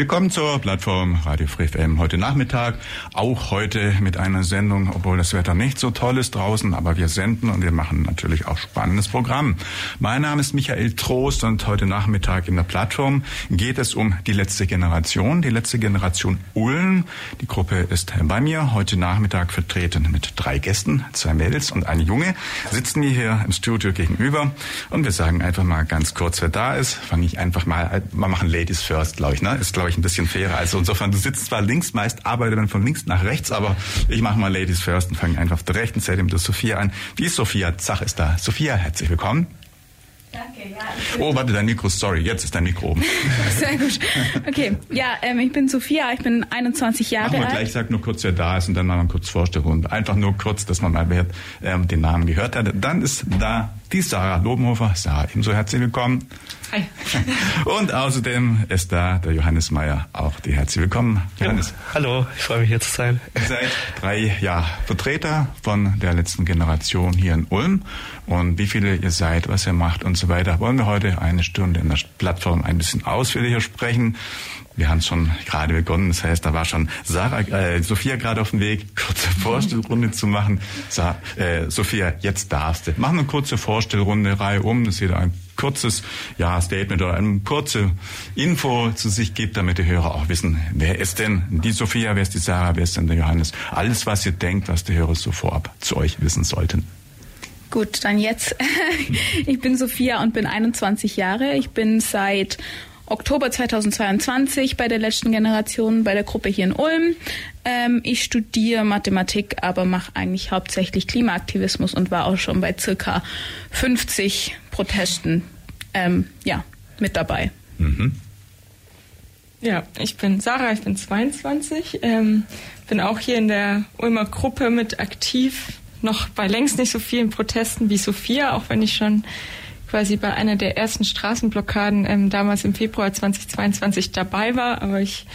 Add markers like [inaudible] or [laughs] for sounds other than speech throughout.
Willkommen zur Plattform Radio Free FM heute Nachmittag. Auch heute mit einer Sendung, obwohl das Wetter nicht so toll ist draußen, aber wir senden und wir machen natürlich auch spannendes Programm. Mein Name ist Michael Trost und heute Nachmittag in der Plattform geht es um die letzte Generation, die letzte Generation Ulm. Die Gruppe ist bei mir heute Nachmittag vertreten mit drei Gästen, zwei Mädels und eine Junge. Sitzen wir hier im Studio gegenüber und wir sagen einfach mal ganz kurz, wer da ist. Fange ich einfach mal, wir machen Ladies first, glaube ich, ne? Ist glaube ich ein bisschen fairer. Also insofern, du sitzt zwar links, meist arbeite dann von links nach rechts, aber ich mache mal Ladies first und fange einfach auf der rechten Seite mit der Sophia an. Die Sophia Zach ist da. Sophia, herzlich willkommen. Danke, ja. Oh, warte, dein Mikro, sorry, jetzt ist dein Mikro oben. [laughs] Sehr gut. Okay, ja, ähm, ich bin Sophia, ich bin 21 Jahre Machen wir alt. gleich, sag nur kurz, wer da ist und dann machen wir kurz Vorstellrunde. Einfach nur kurz, dass man mal wer, ähm, den Namen gehört hat. Dann ist da die Sarah Lobenhofer. Sarah, ebenso herzlich willkommen. Hi. [laughs] Und außerdem ist da der Johannes Meyer, auch die herzlich willkommen. Johannes, Hallo, ich freue mich hier zu sein. ihr seid drei ja, Vertreter von der letzten Generation hier in Ulm. Und wie viele ihr seid, was ihr macht und so weiter, wollen wir heute eine Stunde in der Plattform ein bisschen ausführlicher sprechen. Wir haben schon gerade begonnen, das heißt, da war schon Sarah, äh, Sophia gerade auf dem Weg, kurze Vorstellrunde zu machen. Sa äh, Sophia, jetzt darfst du. Machen eine kurze Vorstellrunde, Reihe um, dass jeder ein kurzes ja, Statement oder eine kurze Info zu sich gibt, damit die Hörer auch wissen, wer ist denn die Sophia, wer ist die Sarah, wer ist denn der Johannes. Alles, was ihr denkt, was die Hörer so vorab zu euch wissen sollten. Gut, dann jetzt. [laughs] Ich bin Sophia und bin 21 Jahre. Ich bin seit Oktober 2022 bei der letzten Generation bei der Gruppe hier in Ulm. Ähm, ich studiere Mathematik, aber mache eigentlich hauptsächlich Klimaaktivismus und war auch schon bei circa 50 Protesten ähm, ja, mit dabei. Mhm. Ja, ich bin Sarah, ich bin 22, ähm, bin auch hier in der Ulmer Gruppe mit aktiv, noch bei längst nicht so vielen Protesten wie Sophia, auch wenn ich schon quasi bei einer der ersten Straßenblockaden ähm, damals im Februar 2022 dabei war, aber ich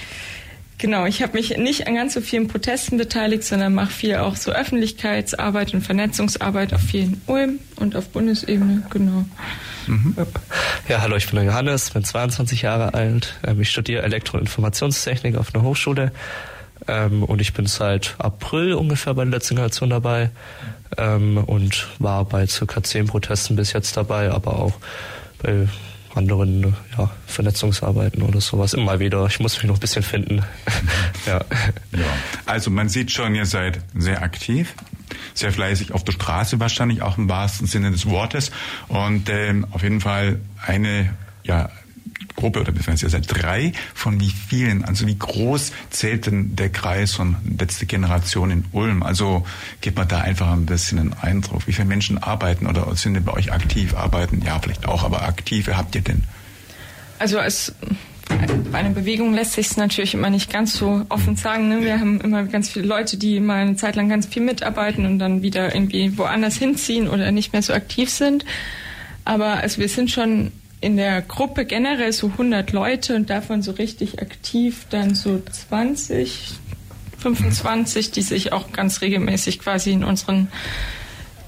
Genau, ich habe mich nicht an ganz so vielen Protesten beteiligt, sondern mache viel auch so Öffentlichkeitsarbeit und Vernetzungsarbeit auf vielen Ulm und auf Bundesebene, genau. Ja, hallo, ich bin der Johannes, bin 22 Jahre alt. Ähm, ich studiere Elektro- und Informationstechnik auf einer Hochschule. Ähm, und ich bin seit April ungefähr bei der letzten Generation dabei. Ähm, und war bei circa zehn Protesten bis jetzt dabei, aber auch bei anderen ja, Vernetzungsarbeiten oder sowas immer wieder. Ich muss mich noch ein bisschen finden. [laughs] ja. Ja. Also man sieht schon, ihr seid sehr aktiv, sehr fleißig auf der Straße wahrscheinlich, auch im wahrsten Sinne des Wortes. Und ähm, auf jeden Fall eine ja, Gruppe, oder beziehungsweise ihr seid drei von wie vielen? Also wie groß zählt denn der Kreis von letzte Generation in Ulm? Also gebt mal da einfach ein bisschen einen Eindruck. Wie viele Menschen arbeiten oder sind denn bei euch aktiv? Arbeiten, ja, vielleicht auch, aber aktive habt ihr denn? Also es bei einer Bewegung lässt sich es natürlich immer nicht ganz so offen sagen. Ne? Wir haben immer ganz viele Leute, die mal eine Zeit lang ganz viel mitarbeiten und dann wieder irgendwie woanders hinziehen oder nicht mehr so aktiv sind. Aber also wir sind schon in der Gruppe generell so 100 Leute und davon so richtig aktiv dann so 20, 25, die sich auch ganz regelmäßig quasi in unseren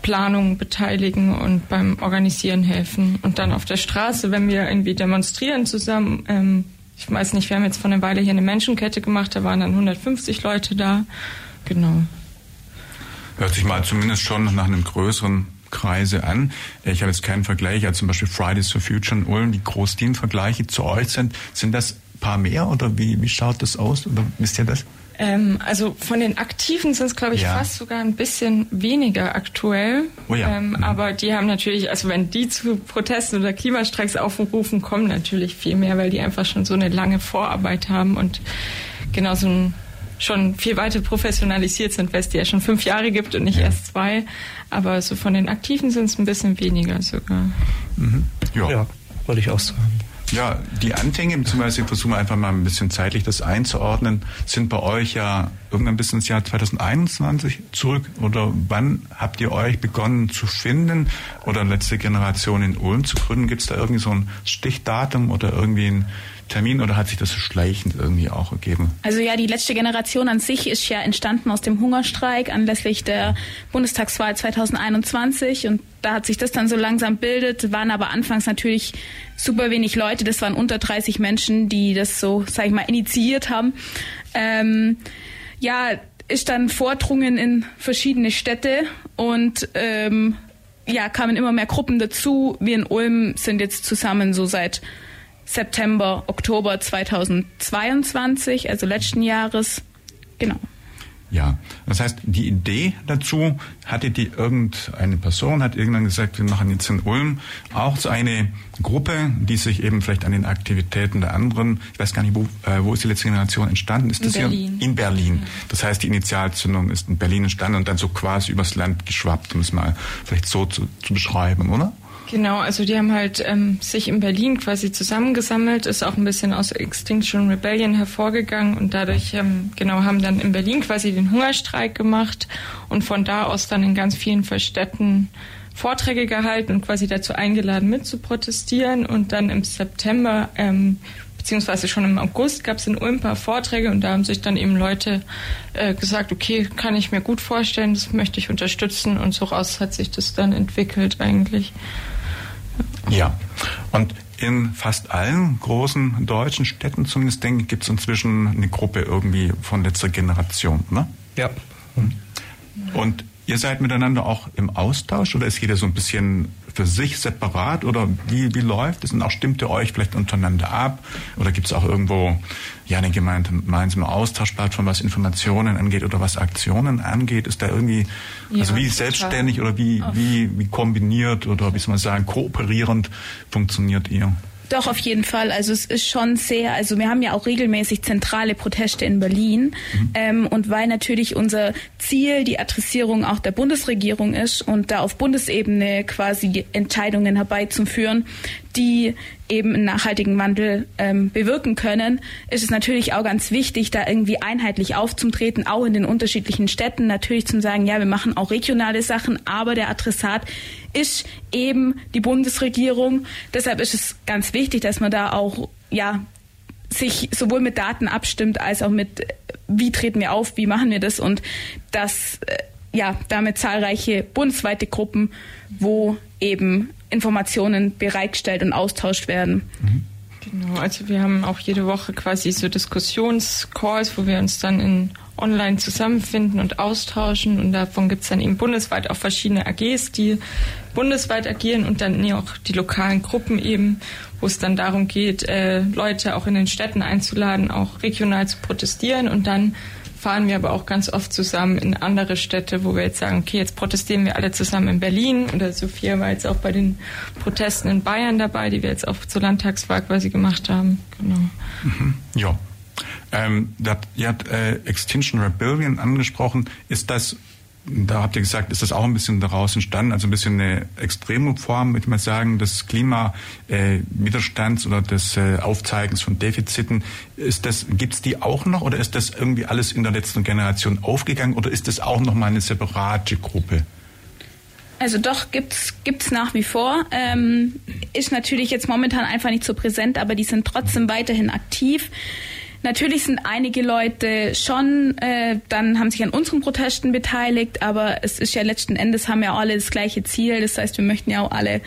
Planungen beteiligen und beim Organisieren helfen. Und dann auf der Straße, wenn wir irgendwie demonstrieren zusammen, ähm, ich weiß nicht, wir haben jetzt vor einer Weile hier eine Menschenkette gemacht, da waren dann 150 Leute da. Genau. Hört sich mal zumindest schon nach einem größeren Kreise an. Ich habe jetzt keinen Vergleich, ja zum Beispiel Fridays for Future in Ulm, wie groß die im Vergleich zu euch sind. Sind das ein paar mehr oder wie, wie schaut das aus? Oder wisst ihr das? Ähm, also von den Aktiven sind es, glaube ich, Ja. fast sogar ein bisschen weniger aktuell. Oh ja. Ähm, Mhm. Aber die haben natürlich, also wenn die zu Protesten oder Klimastreiks aufrufen, kommen natürlich viel mehr, weil die einfach schon so eine lange Vorarbeit haben und genau so ein schon viel weiter professionalisiert sind, weil es die ja schon fünf Jahre gibt und nicht Ja. erst zwei. Aber so von den Aktiven sind es ein bisschen weniger sogar. Mhm. ja, würde ich auch sagen. Ja, die Anfänge, beziehungsweise versuchen wir einfach mal ein bisschen zeitlich das einzuordnen, sind bei euch ja irgendwann bis ins Jahr 2021 zurück. Oder wann habt ihr euch begonnen zu finden oder letzte Generation in Ulm zu gründen? Gibt es da irgendwie so ein Stichdatum oder irgendwie ein Termin oder hat sich das schleichend irgendwie auch ergeben? Also ja, die letzte Generation an sich ist ja entstanden aus dem Hungerstreik anlässlich der Bundestagswahl 2021 und da hat sich das dann so langsam bildet, waren aber anfangs natürlich super wenig Leute, das waren unter 30 Menschen, die das so, sag ich mal, initiiert haben. Ähm, ja, ist dann vordrungen in verschiedene Städte und ähm, ja, kamen immer mehr Gruppen dazu. Wir in Ulm sind jetzt zusammen so seit September, Oktober 2022, also letzten Jahres. Genau. Ja, das heißt, die Idee dazu, hatte die irgendeine Person, hat irgendwann gesagt, wir machen jetzt in Ulm auch so eine Gruppe, die sich eben vielleicht an den Aktivitäten der anderen, ich weiß gar nicht, wo, äh, wo ist die letzte Generation entstanden? Ist in das Berlin. hier? In Berlin. Das heißt, die Initialzündung ist in Berlin entstanden und dann so quasi übers Land geschwappt, um es mal vielleicht so zu, zu beschreiben, oder? Genau, also die haben halt ähm, sich in Berlin quasi zusammengesammelt, ist auch ein bisschen aus Extinction Rebellion hervorgegangen und dadurch ähm, genau haben dann in Berlin quasi den Hungerstreik gemacht und von da aus dann in ganz vielen Städten Vorträge gehalten und quasi dazu eingeladen mit zu protestieren und dann im September ähm, beziehungsweise schon im August gab es in Ulm ein paar Vorträge und da haben sich dann eben Leute äh, gesagt, okay, kann ich mir gut vorstellen, das möchte ich unterstützen und so raus hat sich das dann entwickelt eigentlich. Ja, und in fast allen großen deutschen Städten zumindest, denke ich, gibt es inzwischen eine Gruppe irgendwie von letzter Generation, ne? Ja. Und ihr seid miteinander auch im Austausch oder ist jeder so ein bisschen für sich separat oder wie, wie läuft es? Und auch stimmt ihr euch vielleicht untereinander ab? Oder gibt es auch irgendwo ja eine gemeinsame Austauschplattform, was Informationen angeht oder was Aktionen angeht? Ist da irgendwie, Ja, also wie selbstständig oder wie, wie, wie kombiniert oder wie soll man sagen, kooperierend funktioniert ihr? Doch, auf jeden Fall. Also es ist schon sehr, also wir haben ja auch regelmäßig zentrale Proteste in Berlin. Ähm, und weil natürlich unser Ziel die Adressierung auch der Bundesregierung ist und da auf Bundesebene quasi Entscheidungen herbeizuführen, die eben einen nachhaltigen Wandel ähm, bewirken können, ist es natürlich auch ganz wichtig, da irgendwie einheitlich aufzutreten, auch in den unterschiedlichen Städten. Natürlich zu sagen, ja, wir machen auch regionale Sachen, aber der Adressat ist eben die Bundesregierung. Deshalb ist es ganz wichtig, dass man da auch ja sich sowohl mit Daten abstimmt als auch mit wie treten wir auf, wie machen wir das und dass äh, ja damit zahlreiche bundesweite Gruppen, wo eben Informationen bereitgestellt und austauscht werden. Genau, also wir haben auch jede Woche quasi so Diskussionscalls, wo wir uns dann in online zusammenfinden und austauschen und davon gibt es dann eben bundesweit auch verschiedene AGs, die bundesweit agieren und dann auch die lokalen Gruppen eben, wo es dann darum geht, äh, Leute auch in den Städten einzuladen, auch regional zu protestieren und dann fahren wir aber auch ganz oft zusammen in andere Städte, wo wir jetzt sagen, okay, jetzt protestieren wir alle zusammen in Berlin oder Sophia war jetzt auch bei den Protesten in Bayern dabei, die wir jetzt auch zur Landtagswahl quasi gemacht haben. Genau. Ja. Ähm, das, ihr habt äh, Extinction Rebellion angesprochen. Ist das, da habt ihr gesagt, ist das auch ein bisschen daraus entstanden, also ein bisschen eine extreme Form, würde mal sagen, des Klimawiderstands äh, oder des äh, Aufzeigens von Defiziten. Ist das, gibt's die auch noch oder ist das irgendwie alles in der letzten Generation aufgegangen oder ist das auch noch mal eine separate Gruppe? Also doch gibt's gibt's nach wie vor. Ähm, ist natürlich jetzt momentan einfach nicht so präsent, aber die sind trotzdem weiterhin aktiv. Natürlich sind einige Leute schon, äh, dann haben sich an unseren Protesten beteiligt, aber es ist ja letzten Endes haben ja alle das gleiche Ziel. Das heißt, wir möchten ja auch alle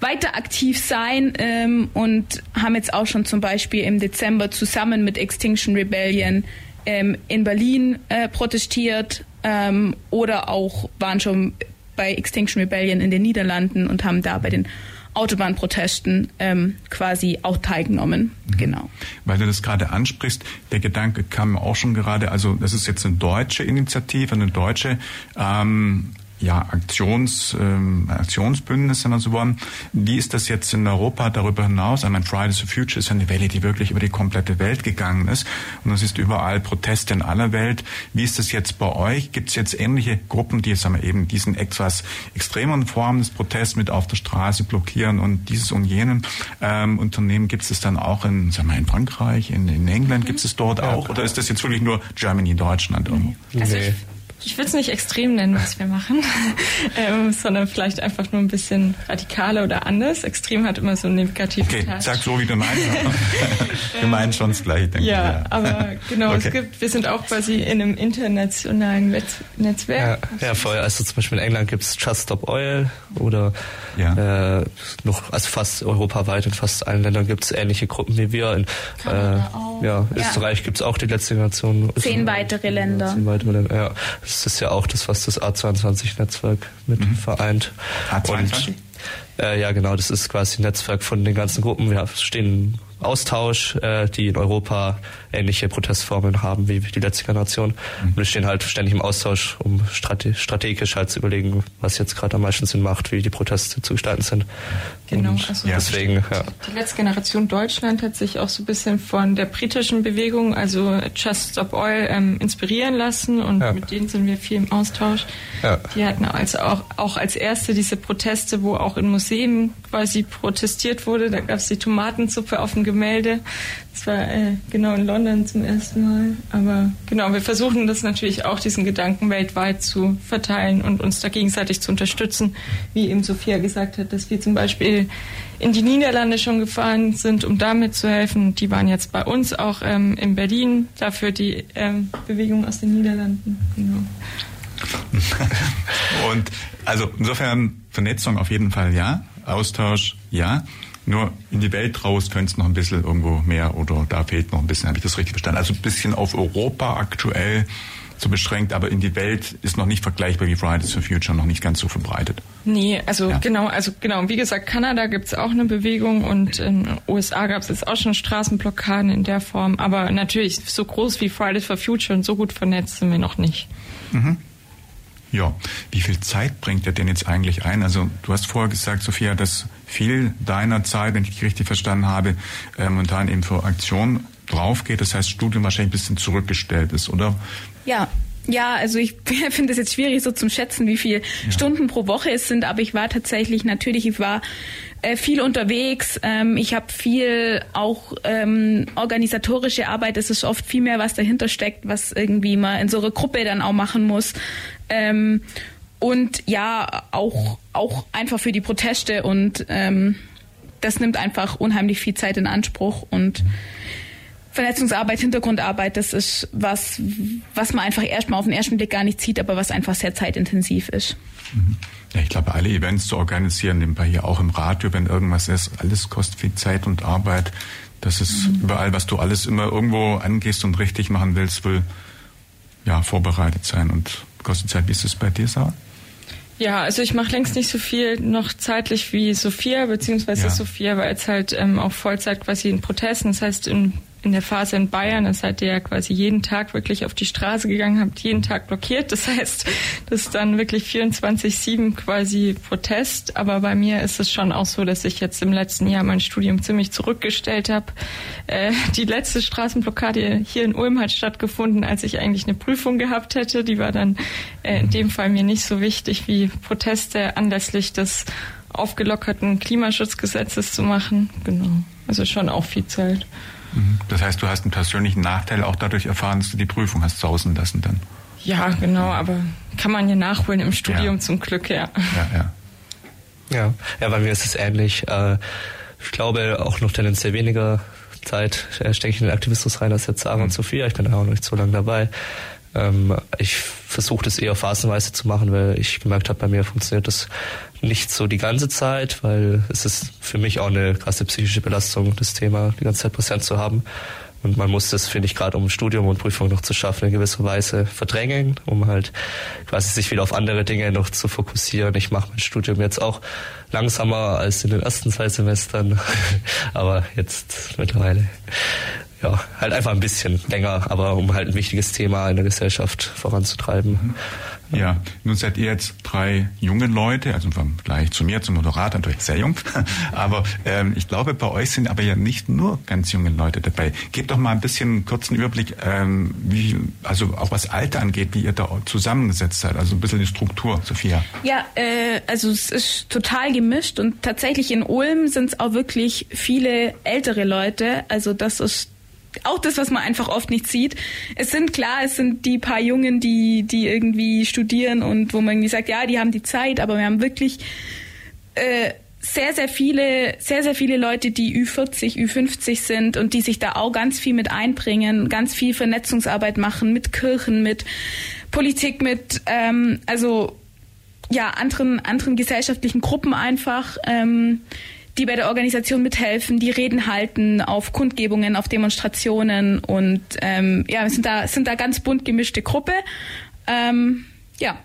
weiter aktiv sein ähm, und haben jetzt auch schon zum Beispiel im Dezember zusammen mit Extinction Rebellion ähm, in Berlin äh, protestiert ähm, oder auch waren schon bei Extinction Rebellion in den Niederlanden und haben da bei den Autobahnprotesten ähm, quasi auch teilgenommen. Genau. Weil du das gerade ansprichst, der Gedanke kam auch schon gerade, also das ist jetzt eine deutsche Initiative, eine deutsche ähm, ja, Aktions, ähm, Aktionsbündnis, wenn man so wollen. Wie ist das jetzt in Europa darüber hinaus? Ich meine, Fridays for Future ist eine Welle, die wirklich über die komplette Welt gegangen ist. Und es ist überall Proteste in aller Welt. Wie ist das jetzt bei euch? Gibt es jetzt ähnliche Gruppen, die sagen wir, eben diesen etwas extremeren Formen des Protests mit auf der Straße blockieren und dieses und jenen ähm, Unternehmen gibt es dann auch in, sagen wir, in Frankreich, in, in England, mhm. gibt es dort auch? Oder ist das jetzt wirklich nur Germany, Deutschland irgendwo? Also nee ich würde es nicht extrem nennen, was wir machen, [laughs] ähm, sondern vielleicht einfach nur ein bisschen radikaler oder anders. Extrem hat immer so einen negativen Okay, Touch. sag so, wie du meinst. [laughs] wir meinen schon das Gleiche, denke ja, ich. Ja, aber genau, okay. es gibt, wir sind auch quasi in einem internationalen Netzwerk. Ja, ja, voll. Also zum Beispiel in England gibt es Just Stop Oil oder ja. äh, noch, also fast europaweit in fast allen Ländern gibt es ähnliche Gruppen wie wir. In äh, ja, Österreich gibt es auch die letzte Generation. Zehn weitere Länder. Zehn weitere Länder, ja. Das ist ja auch das, was das A22-Netzwerk mit mhm. vereint. A22? Und, äh, ja, genau, das ist quasi ein Netzwerk von den ganzen Gruppen. Wir stehen Austausch, äh, die in Europa ähnliche Protestformen haben wie die letzte Generation. Mhm. Wir stehen halt ständig im Austausch, um strate strategisch halt zu überlegen, was jetzt gerade am meisten Sinn macht, wie die Proteste zu gestalten sind. Genau, Und also deswegen, ja. Die letzte Generation Deutschland hat sich auch so ein bisschen von der britischen Bewegung, also Just Stop Oil, ähm, inspirieren lassen und ja. mit denen sind wir viel im Austausch. Ja. Die hatten also auch, auch als erste diese Proteste, wo auch in Museen quasi protestiert wurde. Da gab es die Tomatensuppe auf dem Gemälde. Das war äh, genau in London zum ersten Mal. Aber genau, wir versuchen das natürlich auch, diesen Gedanken weltweit zu verteilen und uns da gegenseitig zu unterstützen. Wie eben Sophia gesagt hat, dass wir zum Beispiel in die Niederlande schon gefahren sind, um damit zu helfen. Die waren jetzt bei uns auch ähm, in Berlin, dafür die ähm, Bewegung aus den Niederlanden. Genau. [laughs] und also insofern Vernetzung auf jeden Fall ja, Austausch ja. Nur in die Welt raus könnte es noch ein bisschen irgendwo mehr oder da fehlt noch ein bisschen, habe ich das richtig verstanden? Also ein bisschen auf Europa aktuell so beschränkt, aber in die Welt ist noch nicht vergleichbar wie Fridays for Future, noch nicht ganz so verbreitet. Nee, also ja. genau, also genau, wie gesagt, Kanada gibt es auch eine Bewegung und in den USA gab es jetzt auch schon Straßenblockaden in der Form, aber natürlich so groß wie Fridays for Future und so gut vernetzt sind wir noch nicht. Mhm. Ja, wie viel Zeit bringt er denn jetzt eigentlich ein? Also du hast vorher gesagt, Sophia, dass viel deiner Zeit, wenn ich dich richtig verstanden habe, äh, momentan eben für Aktionen drauf geht. Das heißt, Studium wahrscheinlich ein bisschen zurückgestellt ist, oder? Ja, ja, also ich [laughs] finde es jetzt schwierig so zum Schätzen, wie viele ja. Stunden pro Woche es sind, aber ich war tatsächlich natürlich, ich war äh, viel unterwegs. Ähm, ich habe viel auch ähm, organisatorische Arbeit. Es ist oft viel mehr, was dahinter steckt, was irgendwie man in so einer Gruppe dann auch machen muss. Ähm, und ja, auch, auch einfach für die Proteste und ähm, das nimmt einfach unheimlich viel Zeit in Anspruch und Vernetzungsarbeit, Hintergrundarbeit, das ist was, was man einfach erstmal auf den ersten Blick gar nicht sieht, aber was einfach sehr zeitintensiv ist. Mhm. Ja, ich glaube, alle Events zu organisieren, nebenbei hier auch im Radio, wenn irgendwas ist, alles kostet viel Zeit und Arbeit. Das ist mhm. überall, was du alles immer irgendwo angehst und richtig machen willst, will ja vorbereitet sein und kostet Zeit. Wie ist es bei dir, Sarah? Ja, also ich mache längst nicht so viel noch zeitlich wie Sophia, beziehungsweise ja. Sophia war jetzt halt ähm, auch Vollzeit quasi in Protesten. Das heißt, in in der Phase in Bayern, da seid ihr ja quasi jeden Tag wirklich auf die Straße gegangen, habt jeden Tag blockiert. Das heißt, das ist dann wirklich 24-7 quasi Protest. Aber bei mir ist es schon auch so, dass ich jetzt im letzten Jahr mein Studium ziemlich zurückgestellt habe. Äh, die letzte Straßenblockade hier in Ulm hat stattgefunden, als ich eigentlich eine Prüfung gehabt hätte. Die war dann äh, in dem Fall mir nicht so wichtig wie Proteste anlässlich des aufgelockerten Klimaschutzgesetzes zu machen. Genau. Also schon auch viel Zeit. Das heißt, du hast einen persönlichen Nachteil auch dadurch erfahren, dass du die Prüfung hast sausen lassen dann. Ja, genau, aber kann man ja nachholen im Studium ja. zum Glück, ja. Ja, ja. Ja, ja bei mir ist es ähnlich. Äh, ich glaube auch noch tendenziell weniger Zeit äh, stecke ich in den Aktivismus rein als jetzt Sarah mhm. und Sophia. Ich bin da auch noch nicht so lange dabei. Ähm, ich versuche das eher phasenweise zu machen, weil ich gemerkt habe, bei mir funktioniert das nicht so die ganze Zeit, weil es ist für mich auch eine krasse psychische Belastung, das Thema die ganze Zeit präsent zu haben. Und man muss das, finde ich, gerade um Studium und Prüfung noch zu schaffen, in gewisser Weise verdrängen, um halt quasi sich wieder auf andere Dinge noch zu fokussieren. Ich mache mein Studium jetzt auch langsamer als in den ersten zwei Semestern, [laughs] aber jetzt mittlerweile ja, halt einfach ein bisschen länger, aber um halt ein wichtiges Thema in der Gesellschaft voranzutreiben. Mhm. Ja, nun seid ihr jetzt drei junge Leute, also im Vergleich zu mir, zum Moderator natürlich sehr jung, [laughs] aber ähm, ich glaube, bei euch sind aber ja nicht nur ganz junge Leute dabei. Gebt doch mal ein bisschen einen kurzen Überblick, ähm, wie, also auch was Alter angeht, wie ihr da zusammengesetzt seid, also ein bisschen die Struktur, Sophia. Ja, äh, also es ist total gemischt und tatsächlich in Ulm sind es auch wirklich viele ältere Leute, also das ist auch das, was man einfach oft nicht sieht. Es sind klar, es sind die paar Jungen, die, die irgendwie studieren und wo man irgendwie sagt, ja, die haben die Zeit, aber wir haben wirklich äh, sehr, sehr viele, sehr, sehr viele Leute, die Ü40, Ü50 sind und die sich da auch ganz viel mit einbringen, ganz viel Vernetzungsarbeit machen mit Kirchen, mit Politik, mit ähm, also ja anderen anderen gesellschaftlichen Gruppen einfach. Ähm, die bei der Organisation mithelfen, die Reden halten auf Kundgebungen, auf Demonstrationen und ähm, ja, wir sind da, sind da ganz bunt gemischte Gruppe. Ähm, ja.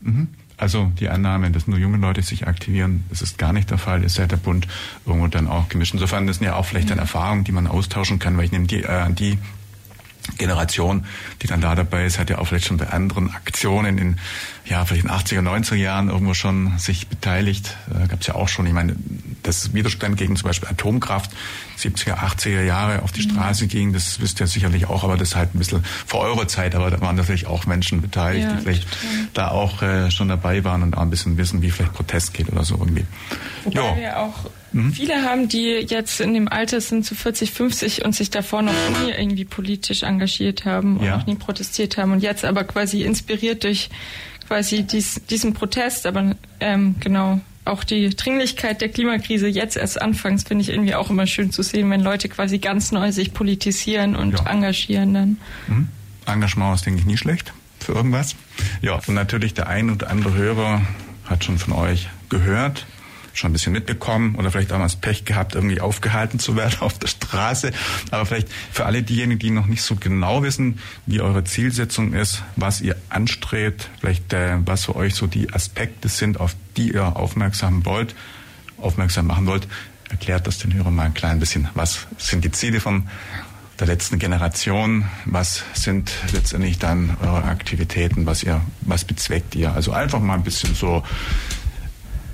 Mhm. Also die Annahme, dass nur junge Leute sich aktivieren, das ist gar nicht der Fall. Ihr seid der Bund irgendwo dann auch gemischt. Insofern das sind ja auch vielleicht dann mhm. Erfahrungen, die man austauschen kann, weil ich nehme die, äh, die Generation, die dann da dabei ist, hat ja auch vielleicht schon bei anderen Aktionen in, ja, vielleicht in 80er, 90er Jahren irgendwo schon sich beteiligt. Äh, Gab es ja auch schon, ich meine, das Widerstand gegen zum Beispiel Atomkraft 70er, 80er Jahre auf die mhm. Straße ging, das wisst ihr sicherlich auch, aber das ist halt ein bisschen vor eurer Zeit, aber da waren natürlich auch Menschen beteiligt, ja, die vielleicht total. da auch äh, schon dabei waren und auch ein bisschen wissen, wie vielleicht Protest geht oder so irgendwie. Wobei jo. wir auch Mhm. Viele haben, die jetzt in dem Alter sind, zu 40, 50 und sich davor noch nie irgendwie politisch engagiert haben und ja. noch nie protestiert haben und jetzt aber quasi inspiriert durch quasi dies, diesen Protest, aber ähm, genau auch die Dringlichkeit der Klimakrise jetzt erst anfangs finde ich irgendwie auch immer schön zu sehen, wenn Leute quasi ganz neu sich politisieren und ja. engagieren dann. Mhm. Engagement ist, denke ich, nie schlecht für irgendwas. Ja, und natürlich der ein oder andere Hörer hat schon von euch gehört schon ein bisschen mitbekommen oder vielleicht das Pech gehabt, irgendwie aufgehalten zu werden [laughs] auf der Straße. Aber vielleicht für alle diejenigen, die noch nicht so genau wissen, wie eure Zielsetzung ist, was ihr anstrebt, vielleicht äh, was für euch so die Aspekte sind, auf die ihr aufmerksam wollt, aufmerksam machen wollt, erklärt das den Hörern mal ein klein bisschen. Was sind die Ziele von der letzten Generation? Was sind letztendlich dann eure Aktivitäten? Was ihr, was bezweckt ihr? Also einfach mal ein bisschen so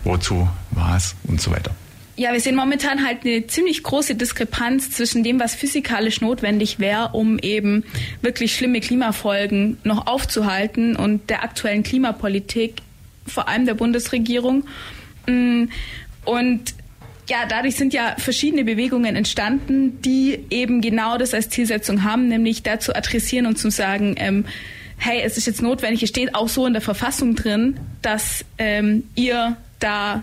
wozu, was und so weiter. Ja, wir sehen momentan halt eine ziemlich große Diskrepanz zwischen dem, was physikalisch notwendig wäre, um eben wirklich schlimme Klimafolgen noch aufzuhalten und der aktuellen Klimapolitik, vor allem der Bundesregierung. Mm, und ja, dadurch sind ja verschiedene Bewegungen entstanden, die eben genau das als Zielsetzung haben, nämlich dazu adressieren und zu sagen, ähm, hey, es ist jetzt notwendig, es steht auch so in der Verfassung drin, dass ähm, ihr da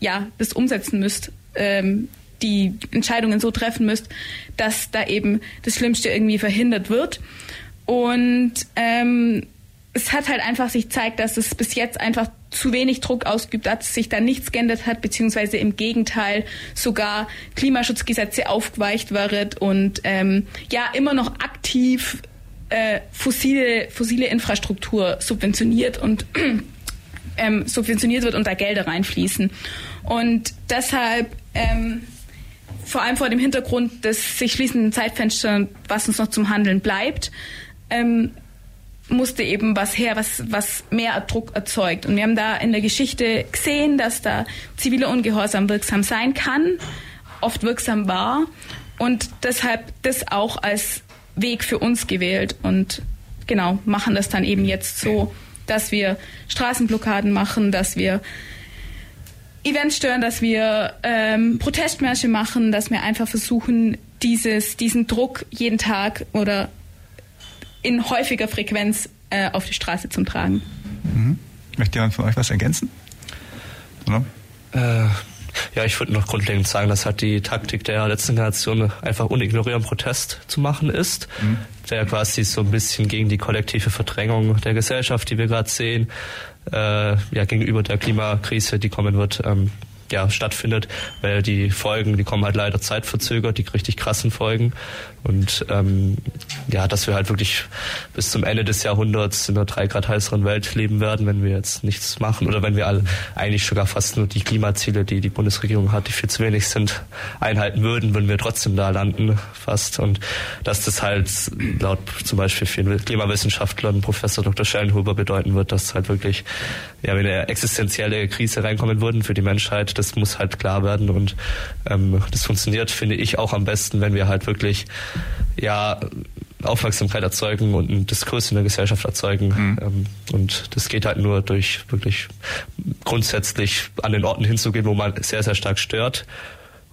ja das umsetzen müsst, ähm, die Entscheidungen so treffen müsst, dass da eben das Schlimmste irgendwie verhindert wird. Und ähm, es hat halt einfach sich gezeigt, dass es bis jetzt einfach zu wenig Druck ausgibt, dass sich da nichts geändert hat, beziehungsweise im Gegenteil sogar Klimaschutzgesetze aufgeweicht werden und ähm, ja immer noch aktiv äh, fossile, fossile Infrastruktur subventioniert und [clears throat] ähm, subventioniert wird und da Gelder reinfließen. Und deshalb ähm, vor allem vor dem Hintergrund des sich schließenden Zeitfensters, was uns noch zum Handeln bleibt, ähm, musste eben was her, was, was mehr Druck erzeugt. Und wir haben da in der Geschichte gesehen, dass da ziviler Ungehorsam wirksam sein kann, oft wirksam war und deshalb das auch als Weg für uns gewählt und genau, machen das dann eben jetzt so, dass wir Straßenblockaden machen, dass wir Events stören, dass wir ähm, Protestmärsche machen, dass wir einfach versuchen, dieses, diesen Druck jeden Tag oder in häufiger Frequenz äh, auf die Straße zu tragen. Mhm. Möchte jemand von euch was ergänzen? Oder? Äh, ja, ich würde noch grundlegend sagen, dass halt die Taktik der letzten Generation einfach unignorieren Protest zu machen ist, mhm. Der quasi so ein bisschen gegen die kollektive Verdrängung der Gesellschaft, die wir gerade sehen, äh, ja, gegenüber der Klimakrise, die kommen wird, ähm, ja, stattfindet, weil die Folgen, die kommen halt leider zeitverzögert, die richtig krassen Folgen. Und ähm, ja, dass wir halt wirklich bis zum Ende des Jahrhunderts in einer drei Grad heißeren Welt leben werden, wenn wir jetzt nichts machen oder wenn wir alle eigentlich sogar fast nur die Klimaziele, die die Bundesregierung hat, die viel zu wenig sind, einhalten würden, würden wir trotzdem da landen fast. Und dass das halt laut zum Beispiel vielen Klimawissenschaftlern, Professor Dr. Schellenhuber bedeuten wird, dass halt wirklich ja, wenn eine existenzielle Krise reinkommen würden für die Menschheit, das muss halt klar werden. Und ähm, das funktioniert, finde ich, auch am besten, wenn wir halt wirklich ja Aufmerksamkeit erzeugen und einen Diskurs in der Gesellschaft erzeugen. Mhm. Ähm, und das geht halt nur durch wirklich grundsätzlich an den Orten hinzugehen, wo man sehr, sehr stark stört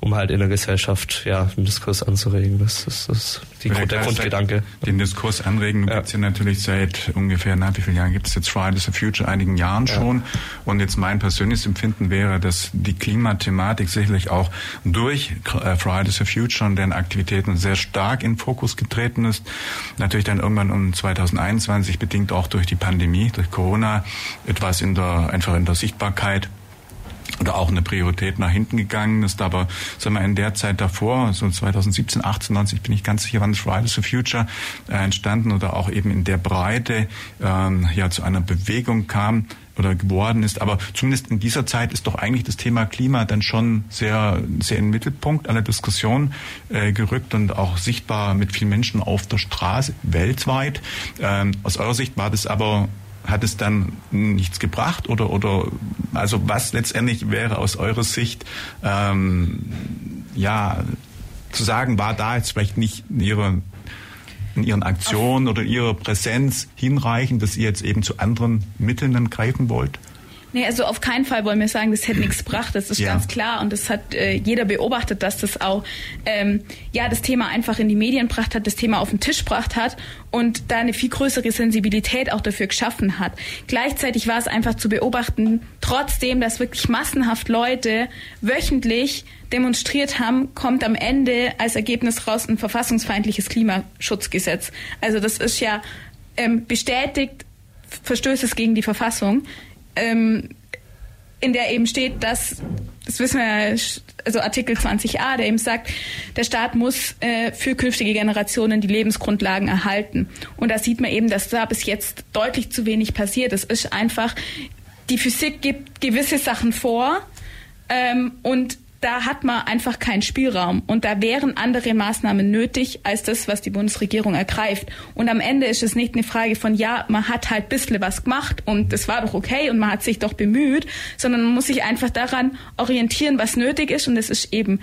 um halt in der Gesellschaft ja einen Diskurs anzuregen. Das ist, das ist die, der Grundgedanke. Den Diskurs anregen ja. gibt es ja natürlich seit ungefähr, na, wie viele Jahren gibt es jetzt Fridays for Future? Einigen Jahren ja. schon. Und jetzt mein persönliches Empfinden wäre, dass die Klimathematik sicherlich auch durch äh, Fridays for Future und deren Aktivitäten sehr stark in Fokus getreten ist. Natürlich dann irgendwann um 2021 bedingt auch durch die Pandemie, durch Corona etwas in der, einfach in der Sichtbarkeit oder auch eine Priorität nach hinten gegangen ist. Aber sagen wir in der Zeit davor, so 2017, 18, 19, bin ich ganz sicher, wann Fridays for Future äh, entstanden oder auch eben in der Breite ähm, ja zu einer Bewegung kam oder geworden ist. Aber zumindest in dieser Zeit ist doch eigentlich das Thema Klima dann schon sehr, sehr in den Mittelpunkt aller Diskussion äh, gerückt und auch sichtbar mit vielen Menschen auf der Straße weltweit. Ähm, aus eurer Sicht war das aber hat es dann nichts gebracht oder oder also was letztendlich wäre aus eurer Sicht ähm, ja zu sagen war da jetzt vielleicht nicht in ihrer in ihren Aktionen oder in ihrer Präsenz hinreichend, dass ihr jetzt eben zu anderen Mitteln dann greifen wollt? Nee, also auf keinen Fall wollen wir sagen, das hätte nichts gebracht. Das ist ja. ganz klar und das hat äh, jeder beobachtet, dass das auch ähm, ja das Thema einfach in die Medien gebracht hat, das Thema auf den Tisch gebracht hat und da eine viel größere Sensibilität auch dafür geschaffen hat. Gleichzeitig war es einfach zu beobachten, trotzdem, dass wirklich massenhaft Leute wöchentlich demonstriert haben, kommt am Ende als Ergebnis raus ein verfassungsfeindliches Klimaschutzgesetz. Also das ist ja ähm, bestätigt Verstößes gegen die Verfassung ähm, in der eben steht, dass, das wissen wir ja, also Artikel 20a, der eben sagt, der Staat muss äh, für künftige Generationen die Lebensgrundlagen erhalten. Und da sieht man eben, dass da bis jetzt deutlich zu wenig passiert. Es ist einfach, die Physik gibt gewisse Sachen vor ähm, und da hat man einfach keinen Spielraum. Und da wären andere Maßnahmen nötig als das, was die Bundesregierung ergreift. Und am Ende ist es nicht eine Frage von, ja, man hat halt ein bisschen was gemacht und das war doch okay und man hat sich doch bemüht, sondern man muss sich einfach daran orientieren, was nötig ist. Und es ist eben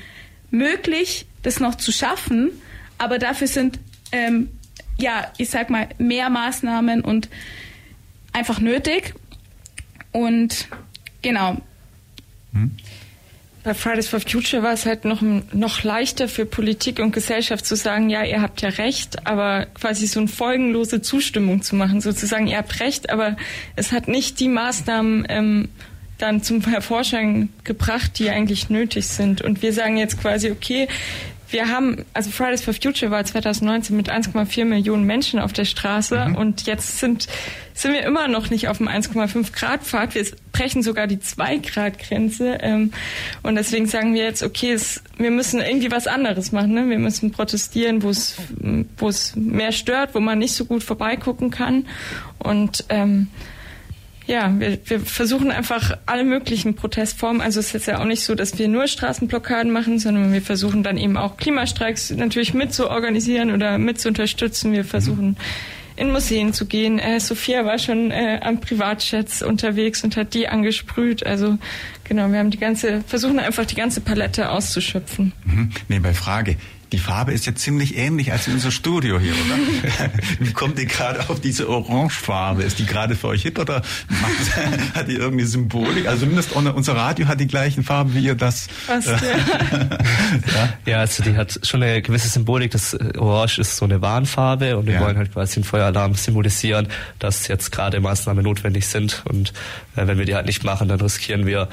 möglich, das noch zu schaffen. Aber dafür sind, ähm, ja, ich sag mal, mehr Maßnahmen und einfach nötig. Und genau. Hm bei Fridays for Future war es halt noch, noch leichter für Politik und Gesellschaft zu sagen, ja, ihr habt ja recht, aber quasi so eine folgenlose Zustimmung zu machen, sozusagen, ihr habt recht, aber es hat nicht die Maßnahmen ähm, dann zum Hervorschein gebracht, die eigentlich nötig sind. Und wir sagen jetzt quasi, okay, wir haben, also Fridays for Future war 2019 mit 1,4 Millionen Menschen auf der Straße mhm. und jetzt sind, sind wir immer noch nicht auf dem 1,5 Grad Pfad. Wir brechen sogar die 2 Grad Grenze. Ähm, und deswegen sagen wir jetzt, okay, es, wir müssen irgendwie was anderes machen. Ne? Wir müssen protestieren, wo es, wo es mehr stört, wo man nicht so gut vorbeigucken kann. Und ähm, ja, wir, wir versuchen einfach alle möglichen Protestformen. Also es ist jetzt ja auch nicht so, dass wir nur Straßenblockaden machen, sondern wir versuchen dann eben auch Klimastreiks natürlich mit zu organisieren oder mit zu unterstützen. Wir versuchen in Museen zu gehen. Äh, Sophia war schon äh, am Privatchats unterwegs und hat die angesprüht. Also genau, wir haben die ganze, versuchen einfach die ganze Palette auszuschöpfen. Mhm. Nee, bei Frage. Die Farbe ist ja ziemlich ähnlich als in unser Studio hier, oder? [laughs] Wie kommt ihr gerade auf diese Orangefarbe? Ist die gerade für euch hip oder macht, hat die irgendwie Symbolik? Also zumindest unser Radio hat die gleichen Farben wie ihr das. Fast, äh, [laughs] ja. ja. also die hat schon eine gewisse Symbolik. Das äh, Orange ist so eine Warnfarbe und wir ja. wollen halt quasi den Feueralarm symbolisieren, dass jetzt gerade Maßnahmen notwendig sind und äh, wenn wir die halt nicht machen, dann riskieren wir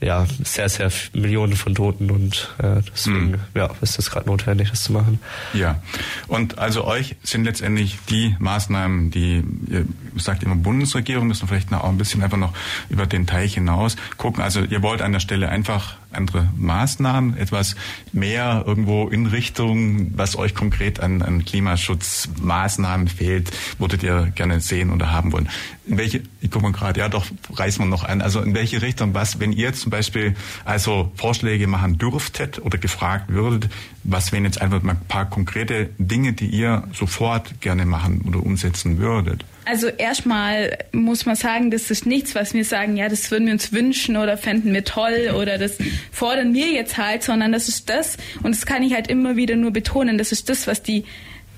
ja, sehr, sehr Millionen von Toten und äh, deswegen mhm. ja, ist das gerade notwendig, das zu machen. Ja, und also euch sind letztendlich die Maßnahmen, die, ihr sagt immer Bundesregierung, müssen vielleicht noch auch ein bisschen einfach noch über den Teich hinaus gucken. Also ihr wollt an der Stelle einfach andere Maßnahmen, etwas mehr irgendwo in Richtung, was euch konkret an, an Klimaschutzmaßnahmen fehlt, würdet ihr gerne sehen oder haben wollen. In welche, ich gucke mal gerade, ja doch, reißen wir noch an. Also in welche Richtung, was, wenn ihr zum Beispiel also Vorschläge machen dürftet oder gefragt würdet, was wären jetzt einfach mal ein paar konkrete Dinge, die ihr sofort gerne machen oder umsetzen würdet? Also erstmal muss man sagen, das ist nichts, was wir sagen, ja, das würden wir uns wünschen oder fänden wir toll oder das fordern wir jetzt halt, sondern das ist das, und das kann ich halt immer wieder nur betonen, das ist das, was die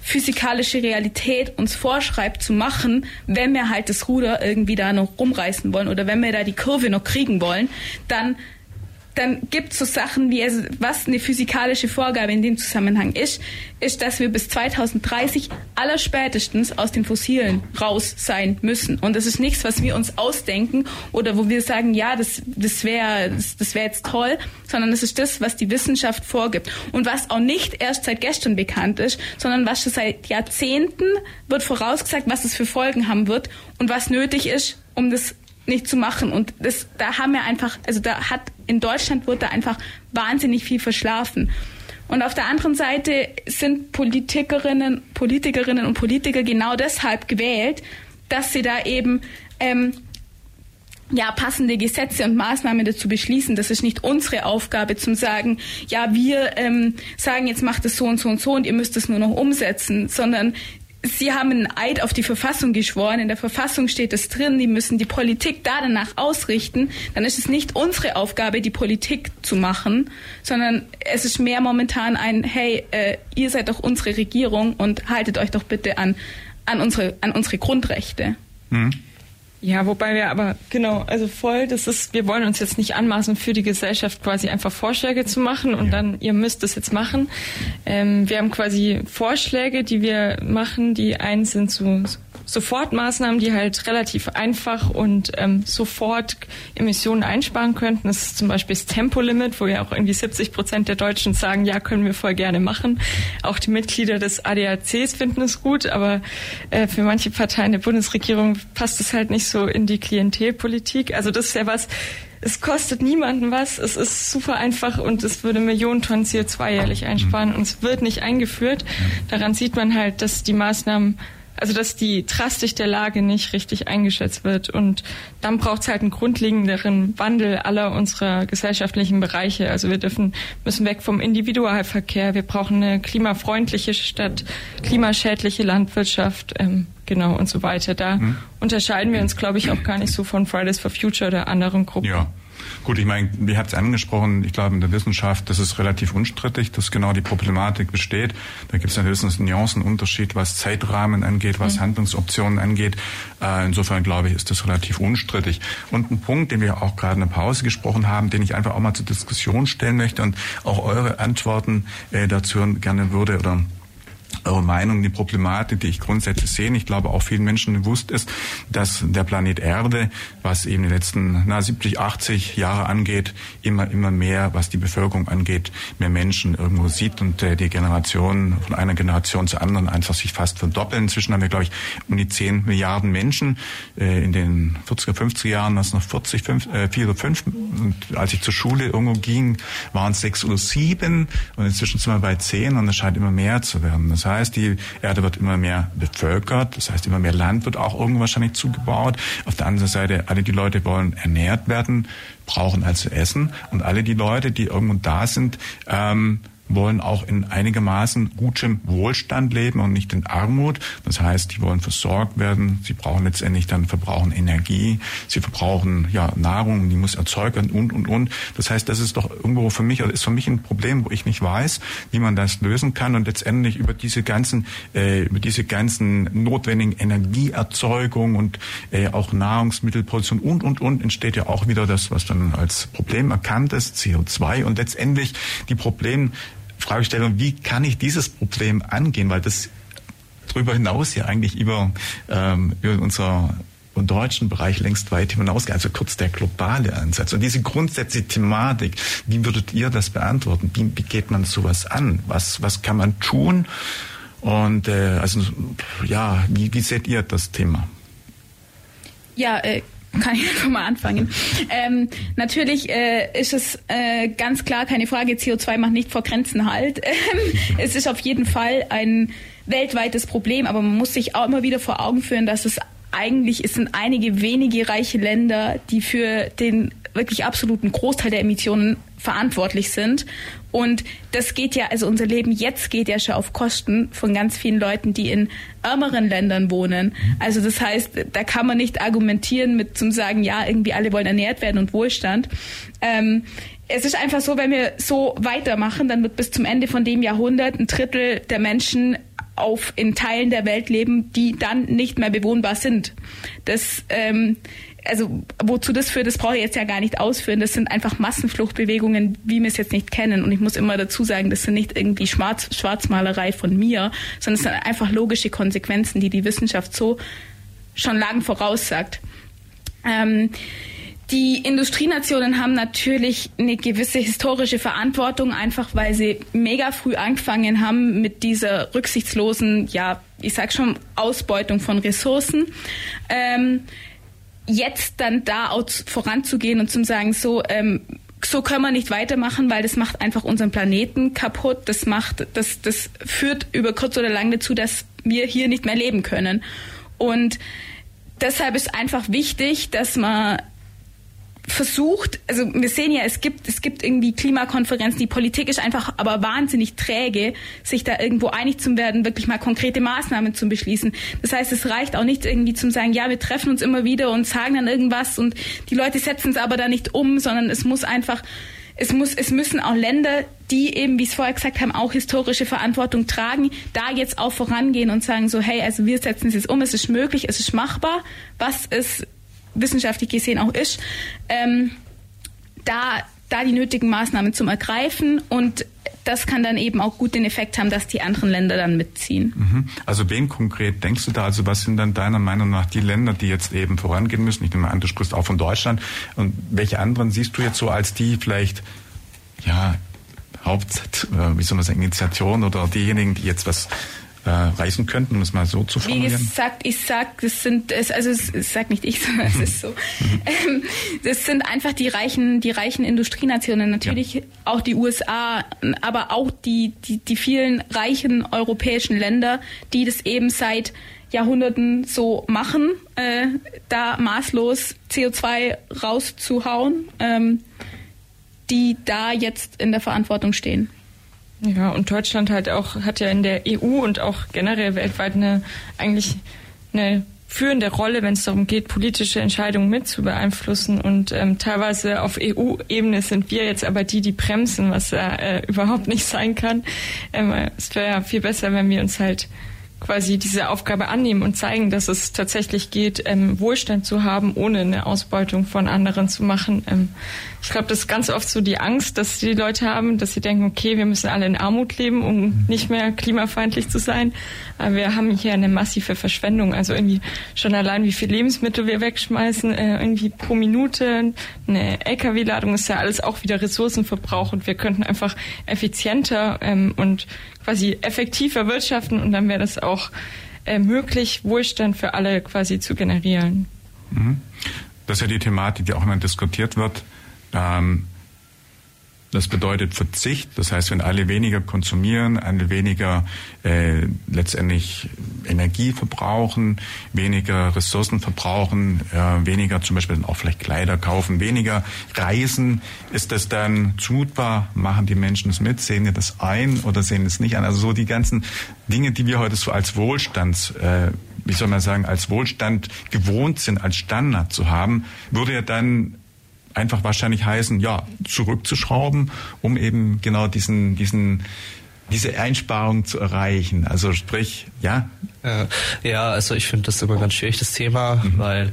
physikalische Realität uns vorschreibt zu machen, wenn wir halt das Ruder irgendwie da noch rumreißen wollen oder wenn wir da die Kurve noch kriegen wollen, dann dann gibt es so Sachen wie, also was eine physikalische Vorgabe in dem Zusammenhang ist, ist, dass wir bis 2030 allerspätestens aus den Fossilen raus sein müssen. Und das ist nichts, was wir uns ausdenken oder wo wir sagen, ja, das, das wäre das, das wär jetzt toll, sondern das ist das, was die Wissenschaft vorgibt. Und was auch nicht erst seit gestern bekannt ist, sondern was schon seit Jahrzehnten wird vorausgesagt, was es für Folgen haben wird und was nötig ist, um das nicht zu machen. Und das, da haben wir einfach, also da hat in Deutschland wurde da einfach wahnsinnig viel verschlafen. Und auf der anderen Seite sind Politikerinnen, Politikerinnen und Politiker genau deshalb gewählt, dass sie da eben ähm, ja, passende Gesetze und Maßnahmen dazu beschließen. Das ist nicht unsere Aufgabe, zum sagen, ja, wir ähm, sagen, jetzt macht es so und so und so und ihr müsst es nur noch umsetzen, sondern Sie haben einen Eid auf die Verfassung geschworen. In der Verfassung steht es drin, die müssen die Politik da danach ausrichten. Dann ist es nicht unsere Aufgabe, die Politik zu machen, sondern es ist mehr momentan ein, hey, äh, ihr seid doch unsere Regierung und haltet euch doch bitte an, an, unsere, an unsere Grundrechte. Mhm. Ja, wobei wir aber, genau, also voll, das ist, wir wollen uns jetzt nicht anmaßen, für die Gesellschaft quasi einfach Vorschläge zu machen und ja. dann, ihr müsst es jetzt machen. Ähm, wir haben quasi Vorschläge, die wir machen, die einen sind zu Sofortmaßnahmen, die halt relativ einfach und ähm, sofort Emissionen einsparen könnten. Das ist zum Beispiel das Tempolimit, wo ja auch irgendwie 70 Prozent der Deutschen sagen, ja, können wir voll gerne machen. Auch die Mitglieder des ADACs finden es gut, aber äh, für manche Parteien der Bundesregierung passt es halt nicht so in die Klientelpolitik. Also das ist ja was, es kostet niemanden was, es ist super einfach und es würde Millionen Tonnen CO2 jährlich einsparen und es wird nicht eingeführt. Daran sieht man halt, dass die Maßnahmen also dass die Drastik der Lage nicht richtig eingeschätzt wird. Und dann braucht es halt einen grundlegenderen Wandel aller unserer gesellschaftlichen Bereiche. Also wir dürfen, müssen weg vom Individualverkehr. Wir brauchen eine klimafreundliche Stadt, klimaschädliche Landwirtschaft, ähm, genau und so weiter. Da hm. unterscheiden wir uns, glaube ich, auch gar nicht so von Fridays for Future oder anderen Gruppen. Ja. Gut, ich meine, wir haben es angesprochen, ich glaube in der Wissenschaft, das ist relativ unstrittig, dass genau die Problematik besteht. Da gibt es ja höchstens einen Nuancenunterschied, was Zeitrahmen angeht, was mhm. Handlungsoptionen angeht. Äh, insofern glaube ich, ist das relativ unstrittig. Und ein Punkt, den wir auch gerade in der Pause gesprochen haben, den ich einfach auch mal zur Diskussion stellen möchte und auch eure Antworten äh, dazu gerne würde oder eure Meinung, die Problematik, die ich grundsätzlich sehe. Ich glaube, auch vielen Menschen bewusst ist, dass der Planet Erde, was eben die letzten na, 70, 80 Jahre angeht, immer, immer mehr, was die Bevölkerung angeht, mehr Menschen irgendwo sieht und äh, die Generation von einer Generation zur anderen einfach sich fast verdoppeln. Inzwischen haben wir, glaube ich, um die 10 Milliarden Menschen. Äh, in den 40er, 50er Jahren waren es noch 40, 5, äh, 4 oder 5. Und als ich zur Schule irgendwo ging, waren es 6 oder 7. Und inzwischen sind wir bei 10 und es scheint immer mehr zu werden. Das heißt, heißt, die Erde wird immer mehr bevölkert, das heißt, immer mehr Land wird auch irgendwo wahrscheinlich zugebaut. Auf der anderen Seite, alle die Leute wollen ernährt werden, brauchen also Essen und alle die Leute, die irgendwo da sind, ähm, wollen auch in einigermaßen gutem Wohlstand leben und nicht in Armut. Das heißt, die wollen versorgt werden. Sie brauchen letztendlich dann verbrauchen Energie. Sie verbrauchen ja Nahrung, die muss erzeugt werden und und und. Das heißt, das ist doch irgendwo für mich ist für mich ein Problem, wo ich nicht weiß, wie man das lösen kann und letztendlich über diese ganzen äh, über diese ganzen notwendigen Energieerzeugung und äh, auch Nahrungsmittelproduktion und und und entsteht ja auch wieder das, was dann als Problem erkannt ist, CO2 und letztendlich die Probleme Fragestellung, wie kann ich dieses Problem angehen, weil das darüber hinaus ja eigentlich über, ähm, über unser und deutschen Bereich längst weit hinausgeht. Also kurz der globale Ansatz. Und diese grundsätzliche Thematik, wie würdet ihr das beantworten? Wie, wie geht man sowas an? Was, was kann man tun? Und äh, also ja, wie, wie seht ihr das Thema? Ja, äh, kann ich einfach mal anfangen. Ähm, natürlich äh, ist es äh, ganz klar keine Frage, CO2 macht nicht vor Grenzen halt. [laughs] Ähm, es ist auf jeden Fall ein weltweites Problem, aber man muss sich auch immer wieder vor Augen führen, dass es eigentlich es sind einige wenige reiche Länder, die für den wirklich absoluten Großteil der Emissionen verantwortlich sind. Und das geht ja, also unser Leben jetzt geht ja schon auf Kosten von ganz vielen Leuten, die in ärmeren Ländern wohnen. Also das heißt, da kann man nicht argumentieren mit zum sagen, ja, irgendwie alle wollen ernährt werden und Wohlstand. Ähm, es ist einfach so, wenn wir so weitermachen, dann wird bis zum Ende von dem Jahrhundert ein Drittel der Menschen auf in Teilen der Welt leben, die dann nicht mehr bewohnbar sind. Das ähm, also wozu das führt, das brauche ich jetzt ja gar nicht ausführen. Das sind einfach Massenfluchtbewegungen, wie wir es jetzt nicht kennen. Und ich muss immer dazu sagen, das sind nicht irgendwie Schwarz Schwarzmalerei von mir, sondern es sind einfach logische Konsequenzen, die die Wissenschaft so schon lang voraussagt. Ähm, die Industrienationen haben natürlich eine gewisse historische Verantwortung, einfach weil sie mega früh angefangen haben mit dieser rücksichtslosen, ja, ich sag schon, Ausbeutung von Ressourcen. Ähm, jetzt dann da auch voranzugehen und zu sagen, so, ähm, so können wir nicht weitermachen, weil das macht einfach unseren Planeten kaputt. Das macht, das, das führt über kurz oder lang dazu, dass wir hier nicht mehr leben können. Und deshalb ist einfach wichtig, dass man versucht, also wir sehen ja, es gibt, es gibt irgendwie Klimakonferenzen, die Politik ist einfach aber wahnsinnig träge, sich da irgendwo einig zu werden, wirklich mal konkrete Maßnahmen zu beschließen. Das heißt, es reicht auch nicht irgendwie zum sagen, ja, wir treffen uns immer wieder und sagen dann irgendwas und die Leute setzen es aber da nicht um, sondern es muss einfach, es muss, es müssen auch Länder, die eben, wie es vorher gesagt haben, auch historische Verantwortung tragen, da jetzt auch vorangehen und sagen so, hey, also wir setzen es jetzt um, es ist möglich, es ist machbar, was ist wissenschaftlich gesehen auch ist, ähm, da, da die nötigen Maßnahmen zum Ergreifen und das kann dann eben auch gut den Effekt haben, dass die anderen Länder dann mitziehen. Mhm. Also wen konkret denkst du da? Also was sind dann deiner Meinung nach die Länder, die jetzt eben vorangehen müssen? Ich nehme an, du sprichst auch von Deutschland. Und welche anderen siehst du jetzt so als die vielleicht, ja, Haupt, äh, wie soll man sagen, Initiation oder diejenigen, die jetzt was äh, reisen könnten, um es mal so zu formulieren? Wie gesagt, ich sag, das sind, also es sagt nicht ich, [laughs] sondern es ist so. Ähm, das sind einfach die reichen, die reichen Industrienationen, natürlich ja. auch die USA, aber auch die, die, die vielen reichen europäischen Länder, die das eben seit Jahrhunderten so machen, äh, da maßlos CO2 rauszuhauen, ähm, die da jetzt in der Verantwortung stehen. Ja, und Deutschland halt auch, hat ja in der EU und auch generell weltweit eine, eigentlich eine führende Rolle, wenn es darum geht, politische Entscheidungen mit zu beeinflussen. Und ähm, teilweise auf EU-Ebene sind wir jetzt aber die, die bremsen, was ja äh, überhaupt nicht sein kann. Ähm, es wäre ja viel besser, wenn wir uns halt quasi diese Aufgabe annehmen und zeigen, dass es tatsächlich geht, ähm, Wohlstand zu haben, ohne eine Ausbeutung von anderen zu machen. Ähm, ich glaube, das ist ganz oft so die Angst, dass die Leute haben, dass sie denken, okay, wir müssen alle in Armut leben, um nicht mehr klimafeindlich zu sein. Aber wir haben hier eine massive Verschwendung. Also irgendwie schon allein, wie viel Lebensmittel wir wegschmeißen, äh, irgendwie pro Minute. Eine LKW-Ladung ist ja alles auch wieder Ressourcenverbrauch und wir könnten einfach effizienter ähm, und quasi effektiver wirtschaften und dann wäre das auch äh, möglich, Wohlstand für alle quasi zu generieren. Mhm. Das ist ja die Thematik, die auch immer diskutiert wird. Ähm, das bedeutet Verzicht. Das heißt, wenn alle weniger konsumieren, alle weniger äh, letztendlich Energie verbrauchen, weniger Ressourcen verbrauchen, äh, weniger zum Beispiel auch vielleicht Kleider kaufen, weniger reisen, ist das dann zumutbar? Machen die Menschen es mit? Sehen wir das ein oder sehen es nicht an? Also so die ganzen Dinge, die wir heute so als Wohlstands äh, wie soll man sagen, als Wohlstand gewohnt sind, als Standard zu haben, würde ja dann einfach wahrscheinlich heißen, ja, zurückzuschrauben, um eben genau diesen, diesen, diese Einsparung zu erreichen. Also sprich, ja. Ja, also ich finde das immer ganz schwierig, das Thema, mhm. weil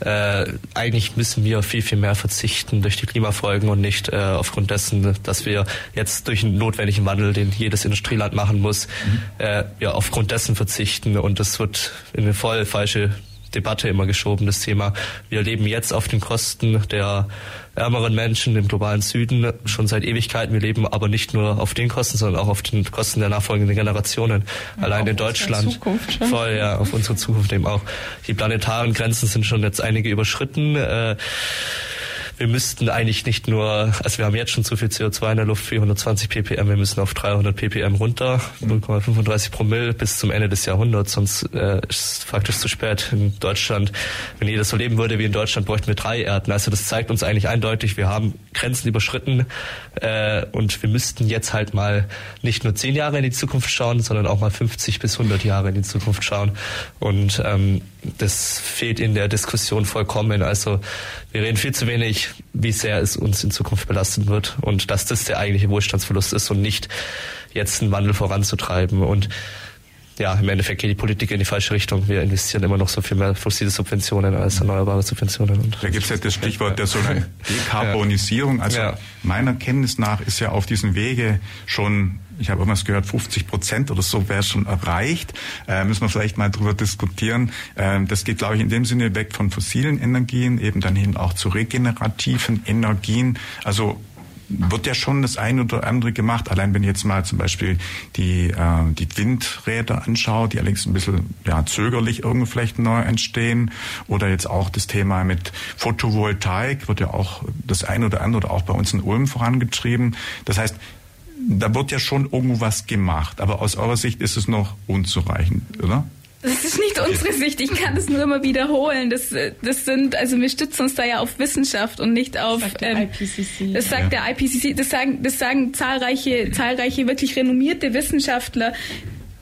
äh, eigentlich müssen wir viel, viel mehr verzichten durch die Klimafolgen und nicht äh, aufgrund dessen, dass wir jetzt durch einen notwendigen Wandel, den jedes Industrieland machen muss, mhm. äh, ja, aufgrund dessen verzichten und das wird in eine voll falsche Debatte immer geschoben, das Thema. Wir leben jetzt auf den Kosten der ärmeren Menschen im globalen Süden schon seit Ewigkeiten. Wir leben aber nicht nur auf den Kosten, sondern auch auf den Kosten der nachfolgenden Generationen. Ja, Allein in Deutschland. Zukunft, voll, ja, auf unsere Zukunft eben auch. Die planetaren Grenzen sind schon jetzt einige überschritten. Äh, wir müssten eigentlich nicht nur, also wir haben jetzt schon zu viel CO2 in der Luft, 420 ppm, wir müssen auf 300 ppm runter, 0,35 Promille bis zum Ende des Jahrhunderts, sonst äh, ist es faktisch zu spät in Deutschland. Wenn jeder so leben würde wie in Deutschland, bräuchten wir drei Erden. Also das zeigt uns eigentlich eindeutig, wir haben Grenzen überschritten äh, und wir müssten jetzt halt mal nicht nur zehn Jahre in die Zukunft schauen, sondern auch mal 50 bis 100 Jahre in die Zukunft schauen. Und ähm, das fehlt in der Diskussion vollkommen. Also wir reden viel zu wenig, wie sehr es uns in Zukunft belasten wird und dass das der eigentliche Wohlstandsverlust ist und nicht jetzt einen Wandel voranzutreiben. Und ja, im Endeffekt geht die Politik in die falsche Richtung. Wir investieren immer noch so viel mehr fossile Subventionen als erneuerbare Subventionen. Und da gibt es ja das Stichwort der so Dekarbonisierung. Also ja. meiner Kenntnis nach ist ja auf diesem Wege schon ich habe irgendwas gehört, 50 Prozent oder so wäre schon erreicht. Äh, müssen wir vielleicht mal drüber diskutieren. Äh, das geht, glaube ich, in dem Sinne weg von fossilen Energien, eben dann hin auch zu regenerativen Energien. Also wird ja schon das eine oder andere gemacht. Allein wenn ich jetzt mal zum Beispiel die, äh, die Windräder anschaue, die allerdings ein bisschen ja, zögerlich irgendwo vielleicht neu entstehen. Oder jetzt auch das Thema mit Photovoltaik wird ja auch das eine oder andere oder auch bei uns in Ulm vorangetrieben. Das heißt, da wird ja schon irgendwas gemacht. Aber aus eurer Sicht ist es noch unzureichend, oder? Das ist nicht unsere Sicht, ich kann das nur immer wiederholen. Das, das sind, also wir stützen uns da ja auf Wissenschaft und nicht auf. Das sagt der ähm, IPCC. Das sagt ja. der IPCC, das sagen, das sagen zahlreiche, zahlreiche wirklich renommierte Wissenschaftler,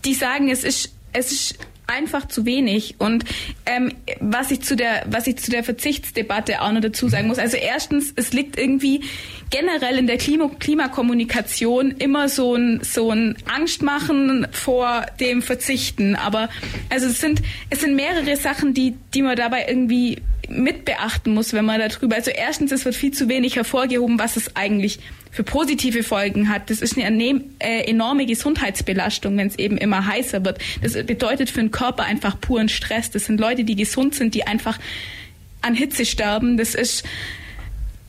die sagen, es ist, es ist einfach zu wenig. Und ähm, was ich zu der, was ich zu der Verzichtsdebatte auch noch dazu sagen muss, also erstens, es liegt irgendwie generell in der Klima Klimakommunikation immer so ein, so ein Angstmachen vor dem Verzichten. Aber also es sind, es sind mehrere Sachen, die, die man dabei irgendwie mit beachten muss, wenn man darüber. Also erstens, es wird viel zu wenig hervorgehoben, was es eigentlich für positive Folgen hat. Das ist eine äh, enorme Gesundheitsbelastung, wenn es eben immer heißer wird. Das bedeutet für den Körper einfach puren Stress. Das sind Leute, die gesund sind, die einfach an Hitze sterben. Das ist,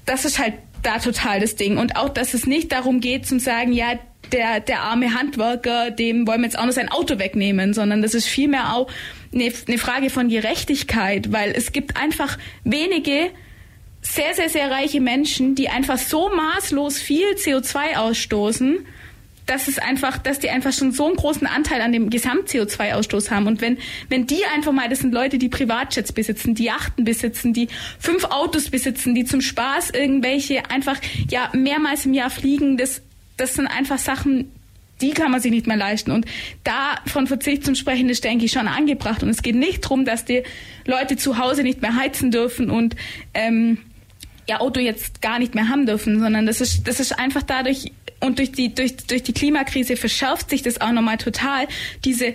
das ist halt da total das Ding. Und auch, dass es nicht darum geht, zu sagen, ja, der, der arme Handwerker, dem wollen wir jetzt auch noch sein Auto wegnehmen, sondern das ist vielmehr auch eine, Frage von Gerechtigkeit, weil es gibt einfach wenige sehr, sehr, sehr reiche Menschen, die einfach so maßlos viel CO2 ausstoßen, dass es einfach, dass die einfach schon so einen großen Anteil an dem Gesamt-CO2-Ausstoß haben. Und wenn, wenn die einfach mal, das sind Leute, die Privatjets besitzen, die Yachten besitzen, die fünf Autos besitzen, die zum Spaß irgendwelche einfach, ja, mehrmals im Jahr fliegen, das, das sind einfach Sachen, die kann man sich nicht mehr leisten. Und da von Verzicht zum Sprechen ist, denke ich, schon angebracht. Und es geht nicht darum, dass die Leute zu Hause nicht mehr heizen dürfen und ähm, ihr Auto jetzt gar nicht mehr haben dürfen, sondern das ist, das ist einfach dadurch und durch die, durch, durch die Klimakrise verschärft sich das auch nochmal total, diese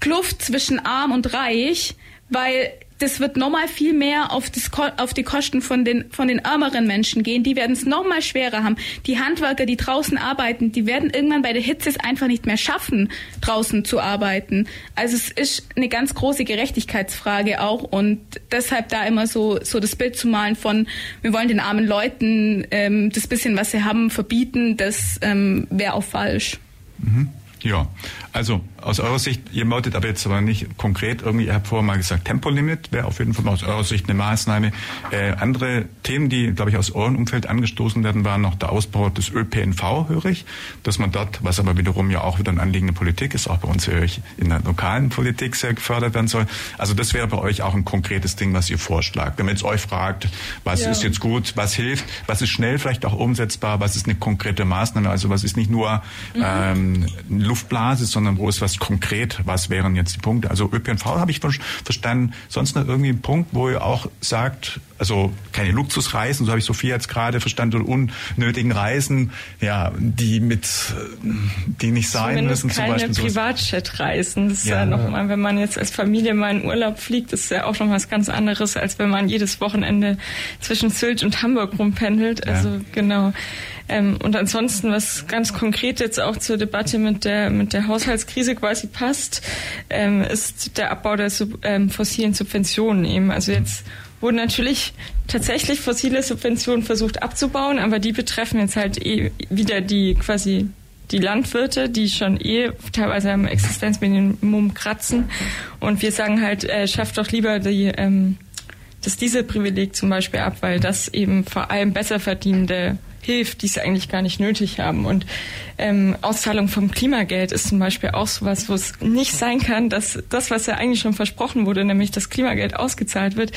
Kluft zwischen arm und reich, weil das wird nochmal viel mehr auf, das, auf die Kosten von den, von den ärmeren Menschen gehen. Die werden es nochmal schwerer haben. Die Handwerker, die draußen arbeiten, die werden irgendwann bei der Hitze es einfach nicht mehr schaffen, draußen zu arbeiten. Also es ist eine ganz große Gerechtigkeitsfrage auch und deshalb da immer so, so das Bild zu malen von, wir wollen den armen Leuten ähm, das bisschen, was sie haben, verbieten, das ähm, wäre auch falsch. Mhm. Ja, also aus eurer Sicht, ihr wolltet aber jetzt aber nicht konkret irgendwie, ihr habt vorher mal gesagt, Tempolimit wäre auf jeden Fall aus eurer Sicht eine Maßnahme. Äh, andere Themen, die, glaube ich, aus eurem Umfeld angestoßen werden, waren noch der Ausbau des ÖPNV, höre ich, dass man dort, was aber wiederum ja auch wieder ein Anliegen der Politik ist, auch bei uns höre ich in der lokalen Politik sehr gefördert werden soll. Also das wäre bei euch auch ein konkretes Ding, was ihr vorschlagt. Wenn man jetzt euch fragt, was ja. ist jetzt gut, was hilft, was ist schnell vielleicht auch umsetzbar, was ist eine konkrete Maßnahme, also was ist nicht nur mhm. ähm, Luftblase, sondern wo ist was konkret, was wären jetzt die Punkte? Also ÖPNV habe ich verstanden. Sonst noch irgendwie ein Punkt, wo ihr auch sagt, also keine Luxusreisen, so habe ich Sophia jetzt gerade verstanden, unnötigen Reisen, ja, die mit, die nicht sein Zumindest müssen. Keine zum Beispiel Privatjet-Reisen. Das ist ja, ja nochmal, wenn man jetzt als Familie mal in Urlaub fliegt, ist ja auch noch was ganz anderes, als wenn man jedes Wochenende zwischen Sylt und Hamburg rumpendelt. Also ja. genau. Ähm, und ansonsten, was ganz konkret jetzt auch zur Debatte mit der, mit der Haushaltskrise quasi passt, ähm, ist der Abbau der Sub, ähm, fossilen Subventionen eben. Also jetzt wurden natürlich tatsächlich fossile Subventionen versucht abzubauen, aber die betreffen jetzt halt eh wieder die quasi die Landwirte, die schon eh teilweise am Existenzminimum kratzen. Und wir sagen halt, äh, schafft doch lieber die, ähm, das Dieselprivileg zum Beispiel ab, weil das eben vor allem besser verdienende hilft, die es eigentlich gar nicht nötig haben. Und ähm, Auszahlung vom Klimageld ist zum Beispiel auch sowas, wo es nicht sein kann, dass das, was ja eigentlich schon versprochen wurde, nämlich das Klimageld ausgezahlt wird,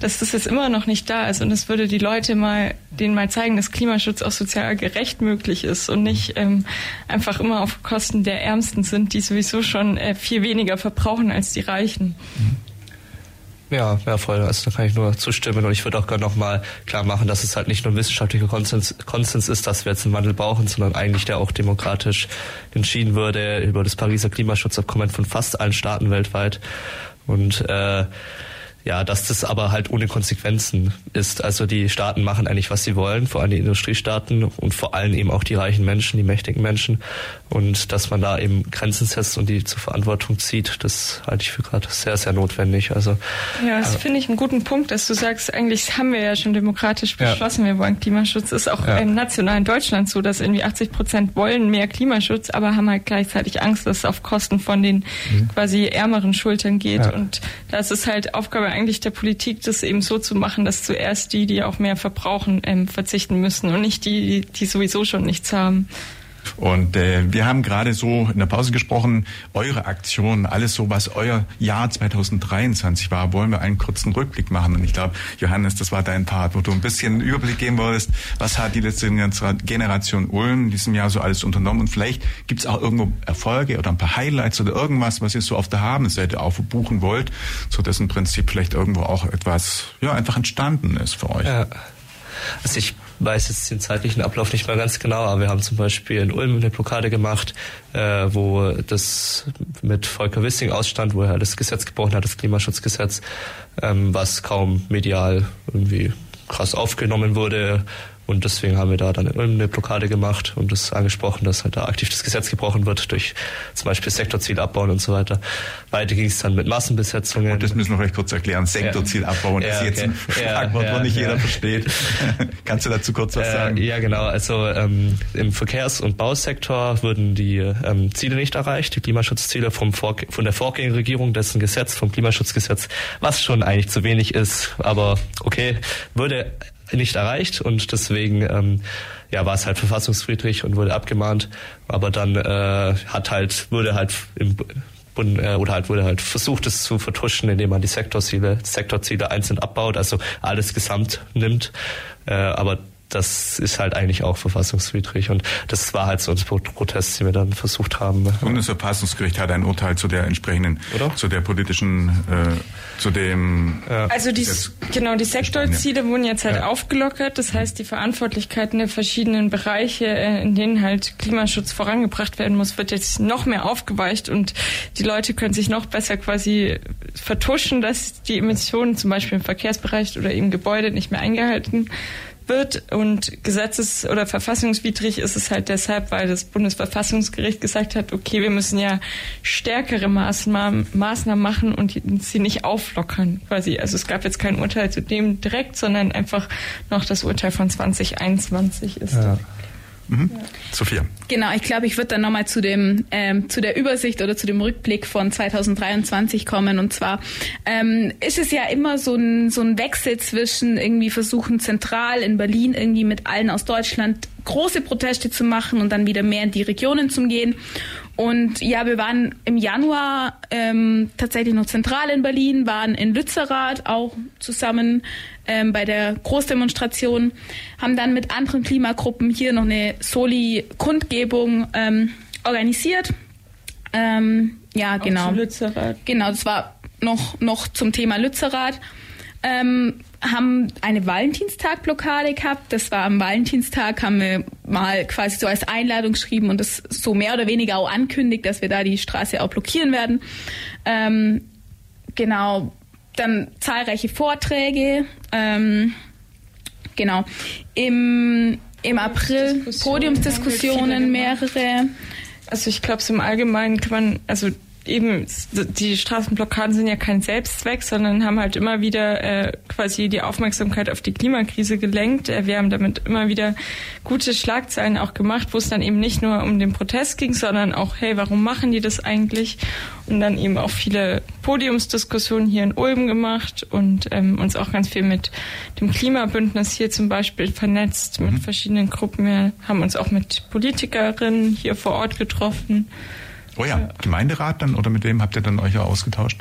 dass das jetzt immer noch nicht da ist. Und es würde die Leute mal, denen mal zeigen, dass Klimaschutz auch sozial gerecht möglich ist und nicht ähm, einfach immer auf Kosten der Ärmsten sind, die sowieso schon äh, viel weniger verbrauchen als die Reichen. Mhm. Ja, ja, voll. Also da kann ich nur zustimmen. Und ich würde auch gerne nochmal klar machen, dass es halt nicht nur wissenschaftlicher Konsens, Konsens ist, dass wir jetzt einen Wandel brauchen, sondern eigentlich der auch demokratisch entschieden würde über das Pariser Klimaschutzabkommen von fast allen Staaten weltweit. Und äh, ja, dass das aber halt ohne Konsequenzen ist. Also die Staaten machen eigentlich, was sie wollen, vor allem die Industriestaaten und vor allem eben auch die reichen Menschen, die mächtigen Menschen. Und dass man da eben Grenzen setzt und die zur Verantwortung zieht, das halte ich für gerade sehr, sehr notwendig. Also Ja, das äh, finde ich einen guten Punkt, dass du sagst, eigentlich haben wir ja schon demokratisch beschlossen, ja. wir wollen Klimaschutz. Ist auch ja. im nationalen Deutschland so, dass irgendwie 80 Prozent wollen mehr Klimaschutz, aber haben halt gleichzeitig Angst, dass es auf Kosten von den mhm. quasi ärmeren Schultern geht. Ja. Und das ist halt Aufgabe eigentlich der Politik, das eben so zu machen, dass zuerst die, die auch mehr verbrauchen, ähm, verzichten müssen und nicht die, die sowieso schon nichts haben. Und äh, wir haben gerade so in der Pause gesprochen, eure Aktion, alles so, was euer Jahr 2023 war, wollen wir einen kurzen Rückblick machen. Und ich glaube, Johannes, das war dein Part, wo du ein bisschen Überblick geben wolltest, was hat die letzte Generation Ulm in diesem Jahr so alles unternommen. Und vielleicht gibt es auch irgendwo Erfolge oder ein paar Highlights oder irgendwas, was ihr so auf der Habenseite aufbuchen wollt, so dass im Prinzip vielleicht irgendwo auch etwas ja einfach entstanden ist für euch. Ja. Also ich weiß jetzt den zeitlichen Ablauf nicht mehr ganz genau, aber wir haben zum Beispiel in Ulm eine Blockade gemacht, äh, wo das mit Volker Wissing ausstand, wo er das Gesetz gebrochen hat, das Klimaschutzgesetz, ähm, was kaum medial irgendwie krass aufgenommen wurde und deswegen haben wir da dann eine Blockade gemacht und das angesprochen, dass halt da aktiv das Gesetz gebrochen wird durch zum Beispiel Sektorziel abbauen und so weiter. Weiter ging es dann mit Massenbesetzungen. Und das müssen wir vielleicht kurz erklären. Sektorziel ja. abbauen ja, ist jetzt okay. ein Schlagwort, ja, ja, wo nicht jeder versteht. [laughs] Kannst du dazu kurz was äh, sagen? ja, genau. Also ähm, im Verkehrs- und Bausektor wurden die ähm, Ziele nicht erreicht, die Klimaschutzziele vom Vor von der Vorgängerregierung, dessen Gesetz, vom Klimaschutzgesetz, was schon eigentlich zu wenig ist, aber okay, würde nicht erreicht und deswegen ähm, ja, war es halt verfassungsfriedrig und wurde abgemahnt. Aber dann äh, hat halt, wurde halt im Bund, äh, oder halt wurde halt versucht, es zu vertuschen, indem man die Sektorziele, Sektorziele einzeln abbaut, also alles gesamt nimmt. Äh, aber das ist halt eigentlich auch verfassungswidrig und das war halt so ein Protest, den wir dann versucht haben. Das Bundesverfassungsgericht hat ein Urteil zu der entsprechenden, Oder? zu der politischen, äh, zu dem. Ja. Also die, genau die Sektorziele wurden jetzt halt ja. aufgelockert. Das heißt, die Verantwortlichkeiten der verschiedenen Bereiche, äh, in denen halt Klimaschutz vorangebracht werden muss, wird jetzt noch mehr aufgeweicht und die Leute können sich noch besser quasi vertuschen, dass die Emissionen zum Beispiel im Verkehrsbereich oder im Gebäude nicht mehr eingehalten wird und gesetzes- oder verfassungswidrig ist es halt deshalb, weil das Bundesverfassungsgericht gesagt hat, okay, wir müssen ja stärkere Maßnahmen, Maßnahmen machen und sie nicht auflockern quasi. Also es gab jetzt kein Urteil zu dem direkt, sondern einfach noch das Urteil von 2021 ist. Ja. Mhm. Sophia. Genau, ich glaube, ich würde dann nochmal zu dem ähm, zu der Übersicht oder zu dem Rückblick von 2023 kommen. Und zwar ähm, ist es ja immer so ein so ein Wechsel zwischen irgendwie versuchen zentral in Berlin irgendwie mit allen aus Deutschland große Proteste zu machen und dann wieder mehr in die Regionen zu gehen. Und ja, wir waren im Januar ähm, tatsächlich noch zentral in Berlin, waren in Lützerath auch zusammen ähm, bei der Großdemonstration, haben dann mit anderen Klimagruppen hier noch eine Soli-Kundgebung ähm, organisiert. Ähm, ja, genau. Lützerath. Genau, das war noch, noch zum Thema Lützerath. Ähm, haben eine Valentinstag-Blockade gehabt. Das war am Valentinstag, haben wir mal quasi so als Einladung geschrieben und das so mehr oder weniger auch ankündigt, dass wir da die Straße auch blockieren werden. Ähm, genau, dann zahlreiche Vorträge. Ähm, genau. Im Im April Podiumsdiskussionen, mehrere. Also ich glaube, so im Allgemeinen kann man, also eben die Straßenblockaden sind ja kein Selbstzweck, sondern haben halt immer wieder äh, quasi die Aufmerksamkeit auf die Klimakrise gelenkt. Äh, wir haben damit immer wieder gute Schlagzeilen auch gemacht, wo es dann eben nicht nur um den Protest ging, sondern auch, hey, warum machen die das eigentlich? Und dann eben auch viele Podiumsdiskussionen hier in Ulm gemacht und ähm, uns auch ganz viel mit dem Klimabündnis hier zum Beispiel vernetzt, mit mhm. verschiedenen Gruppen. Wir haben uns auch mit Politikerinnen hier vor Ort getroffen. Oh ja, ja. Gemeinderat dann oder mit wem habt ihr dann euch ausgetauscht?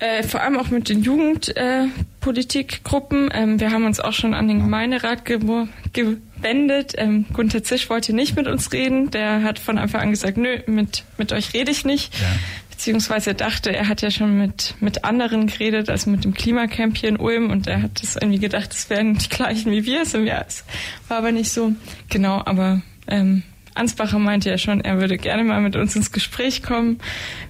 Äh, vor allem auch mit den Jugendpolitikgruppen. Äh, ähm, wir haben uns auch schon an den Gemeinderat ge gewendet. Ähm, Gunther Zisch wollte nicht mit uns reden. Der hat von Anfang an gesagt, nö, mit, mit euch rede ich nicht. Ja. Beziehungsweise dachte, er hat ja schon mit, mit anderen geredet, also mit dem Klimacamp hier in Ulm und er hat das irgendwie gedacht, das wären die gleichen wie wir. Es war aber nicht so. Genau, aber ähm, Ansbacher meinte ja schon, er würde gerne mal mit uns ins Gespräch kommen.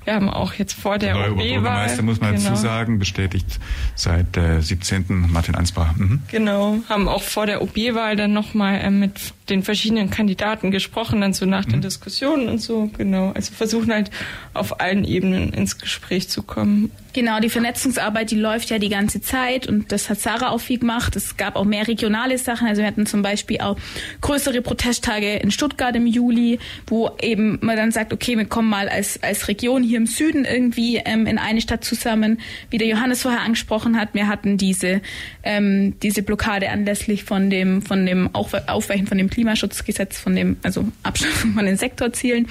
Wir haben auch jetzt vor der, der OB-Wahl... Bürgermeister, muss man genau. dazu sagen, bestätigt seit äh, 17. Martin Ansbacher. Mhm. Genau, haben auch vor der OB-Wahl dann nochmal äh, mit den verschiedenen Kandidaten gesprochen, dann so nach mhm. den Diskussionen und so, genau. Also versuchen halt auf allen Ebenen ins Gespräch zu kommen. Genau, die Vernetzungsarbeit, die läuft ja die ganze Zeit und das hat Sarah auch viel gemacht. Es gab auch mehr regionale Sachen. Also wir hatten zum Beispiel auch größere Protesttage in Stuttgart im Juli, wo eben man dann sagt, okay, wir kommen mal als, als Region hier im Süden irgendwie ähm, in eine Stadt zusammen, wie der Johannes vorher angesprochen hat. Wir hatten diese, ähm, diese Blockade anlässlich von dem, von dem Aufweichen von dem Klimaschutzgesetz, von dem, also Abschaffung [laughs] von den Sektorzielen.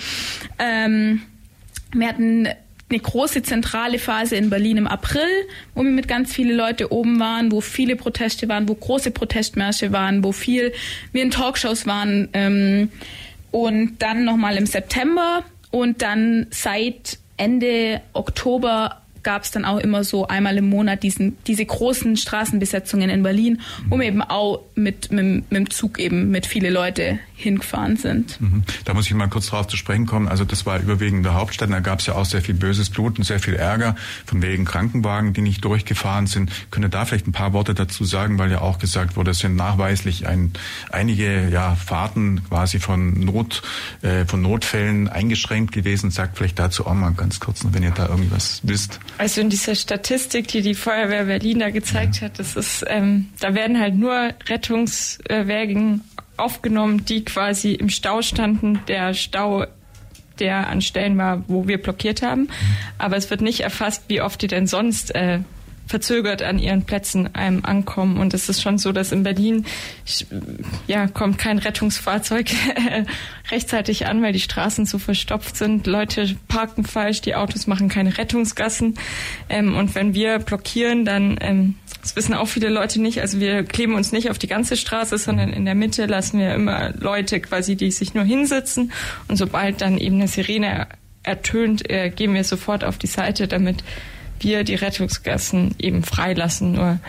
Ähm, wir hatten eine große zentrale Phase in Berlin im April, wo wir mit ganz viele Leute oben waren, wo viele Proteste waren, wo große Protestmärsche waren, wo viel wir in Talkshows waren ähm, und dann nochmal im September und dann seit Ende Oktober gab es dann auch immer so einmal im Monat diesen, diese großen Straßenbesetzungen in Berlin, wo wir eben auch mit, mit, mit dem Zug eben mit viele Leute hingefahren sind. Mhm. Da muss ich mal kurz drauf zu sprechen kommen. Also das war überwiegend der Hauptstadt. Da gab es ja auch sehr viel böses Blut und sehr viel Ärger von wegen Krankenwagen, die nicht durchgefahren sind. Könnt ihr da vielleicht ein paar Worte dazu sagen, weil ja auch gesagt wurde, es sind nachweislich ein, einige ja, Fahrten quasi von Not, äh, von Notfällen eingeschränkt gewesen. Sagt vielleicht dazu auch mal ganz kurz, wenn ihr da irgendwas wisst. Also in dieser Statistik, die die Feuerwehr Berlin da gezeigt ja. hat, das ist, ähm, da werden halt nur Rettungswägen aufgenommen, die quasi im Stau standen. Der Stau der an Stellen war, wo wir blockiert haben. Aber es wird nicht erfasst, wie oft die denn sonst äh, verzögert an ihren Plätzen einem ankommen. Und es ist schon so, dass in Berlin ja kommt kein Rettungsfahrzeug [laughs] rechtzeitig an, weil die Straßen so verstopft sind. Leute parken falsch, die Autos machen keine Rettungsgassen. Ähm, und wenn wir blockieren, dann ähm, das wissen auch viele Leute nicht. Also wir kleben uns nicht auf die ganze Straße, sondern in der Mitte lassen wir immer Leute quasi, die sich nur hinsitzen. Und sobald dann eben eine Sirene ertönt, äh, gehen wir sofort auf die Seite, damit wir die Rettungsgassen eben freilassen. Nur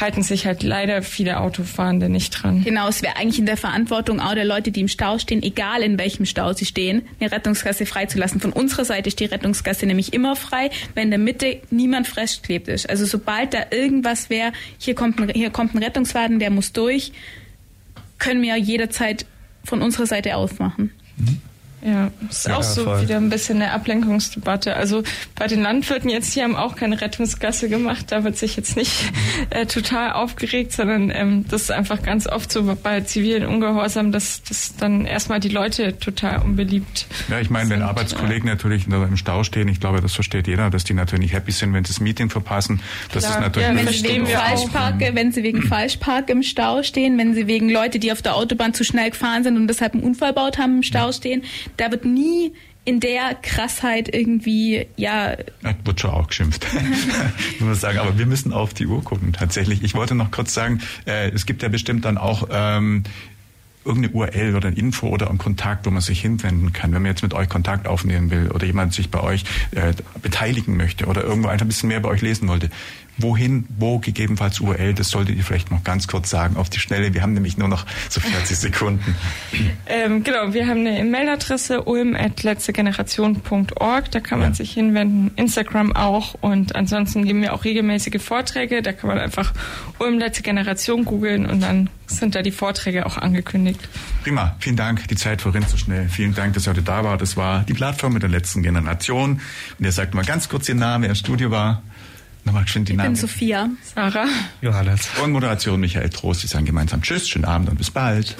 halten sich halt leider viele Autofahrende nicht dran. Genau, es wäre eigentlich in der Verantwortung auch der Leute, die im Stau stehen, egal in welchem Stau sie stehen, eine Rettungsgasse freizulassen. Von unserer Seite ist die Rettungsgasse nämlich immer frei, wenn in der Mitte niemand festgeklebt ist. Also sobald da irgendwas wäre, hier kommt ein, hier kommt ein Rettungswagen, der muss durch, können wir jederzeit von unserer Seite aufmachen. Mhm. Ja, ist ja, auch so voll. wieder ein bisschen eine Ablenkungsdebatte. Also bei den Landwirten jetzt, die haben auch keine Rettungsgasse gemacht. Da wird sich jetzt nicht äh, total aufgeregt, sondern ähm, das ist einfach ganz oft so bei zivilen Ungehorsam, dass, dass dann erstmal die Leute total unbeliebt Ja, ich meine, wenn Arbeitskollegen ja. natürlich im Stau stehen, ich glaube, das versteht jeder, dass die natürlich nicht happy sind, wenn sie das Meeting verpassen. Das Klar. ist natürlich ja, wenn sie wegen Falschparke, wenn sie wegen Falschpark im Stau stehen, wenn sie wegen Leute, die auf der Autobahn zu schnell gefahren sind und deshalb einen Unfall baut haben, im Stau stehen da wird nie in der Krassheit irgendwie, ja. ja wird schon auch geschimpft, [laughs] muss man sagen. Aber wir müssen auf die Uhr gucken, tatsächlich. Ich wollte noch kurz sagen, äh, es gibt ja bestimmt dann auch ähm, irgendeine URL oder ein Info oder einen Kontakt, wo man sich hinwenden kann, wenn man jetzt mit euch Kontakt aufnehmen will oder jemand sich bei euch äh, beteiligen möchte oder irgendwo einfach ein bisschen mehr bei euch lesen wollte. Wohin, wo gegebenenfalls URL, das solltet ihr vielleicht noch ganz kurz sagen auf die Schnelle. Wir haben nämlich nur noch so 40 Sekunden. [laughs] ähm, genau, wir haben eine E-Mail-Adresse ulm.letztegeneration.org, da kann man ja. sich hinwenden, Instagram auch und ansonsten geben wir auch regelmäßige Vorträge, da kann man einfach Ulm letzte Generation googeln und dann sind da die Vorträge auch angekündigt. Prima, vielen Dank, die Zeit verrinnt so schnell. Vielen Dank, dass ihr heute da wart. Das war die Plattform mit der letzten Generation. Und ihr sagt mal ganz kurz Ihren Namen, wer im Studio war. Nochmal geschwind die Namen. Ich bin Sophia. Sarah. Johannes. Und Moderation Michael Trost. Wir sagen gemeinsam Tschüss, schönen Abend und bis bald.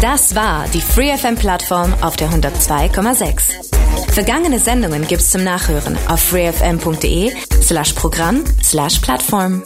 Das war die FreeFM-Plattform auf der 102,6. Vergangene Sendungen gibt's zum Nachhören auf freefm.de slash Programm slash Plattform.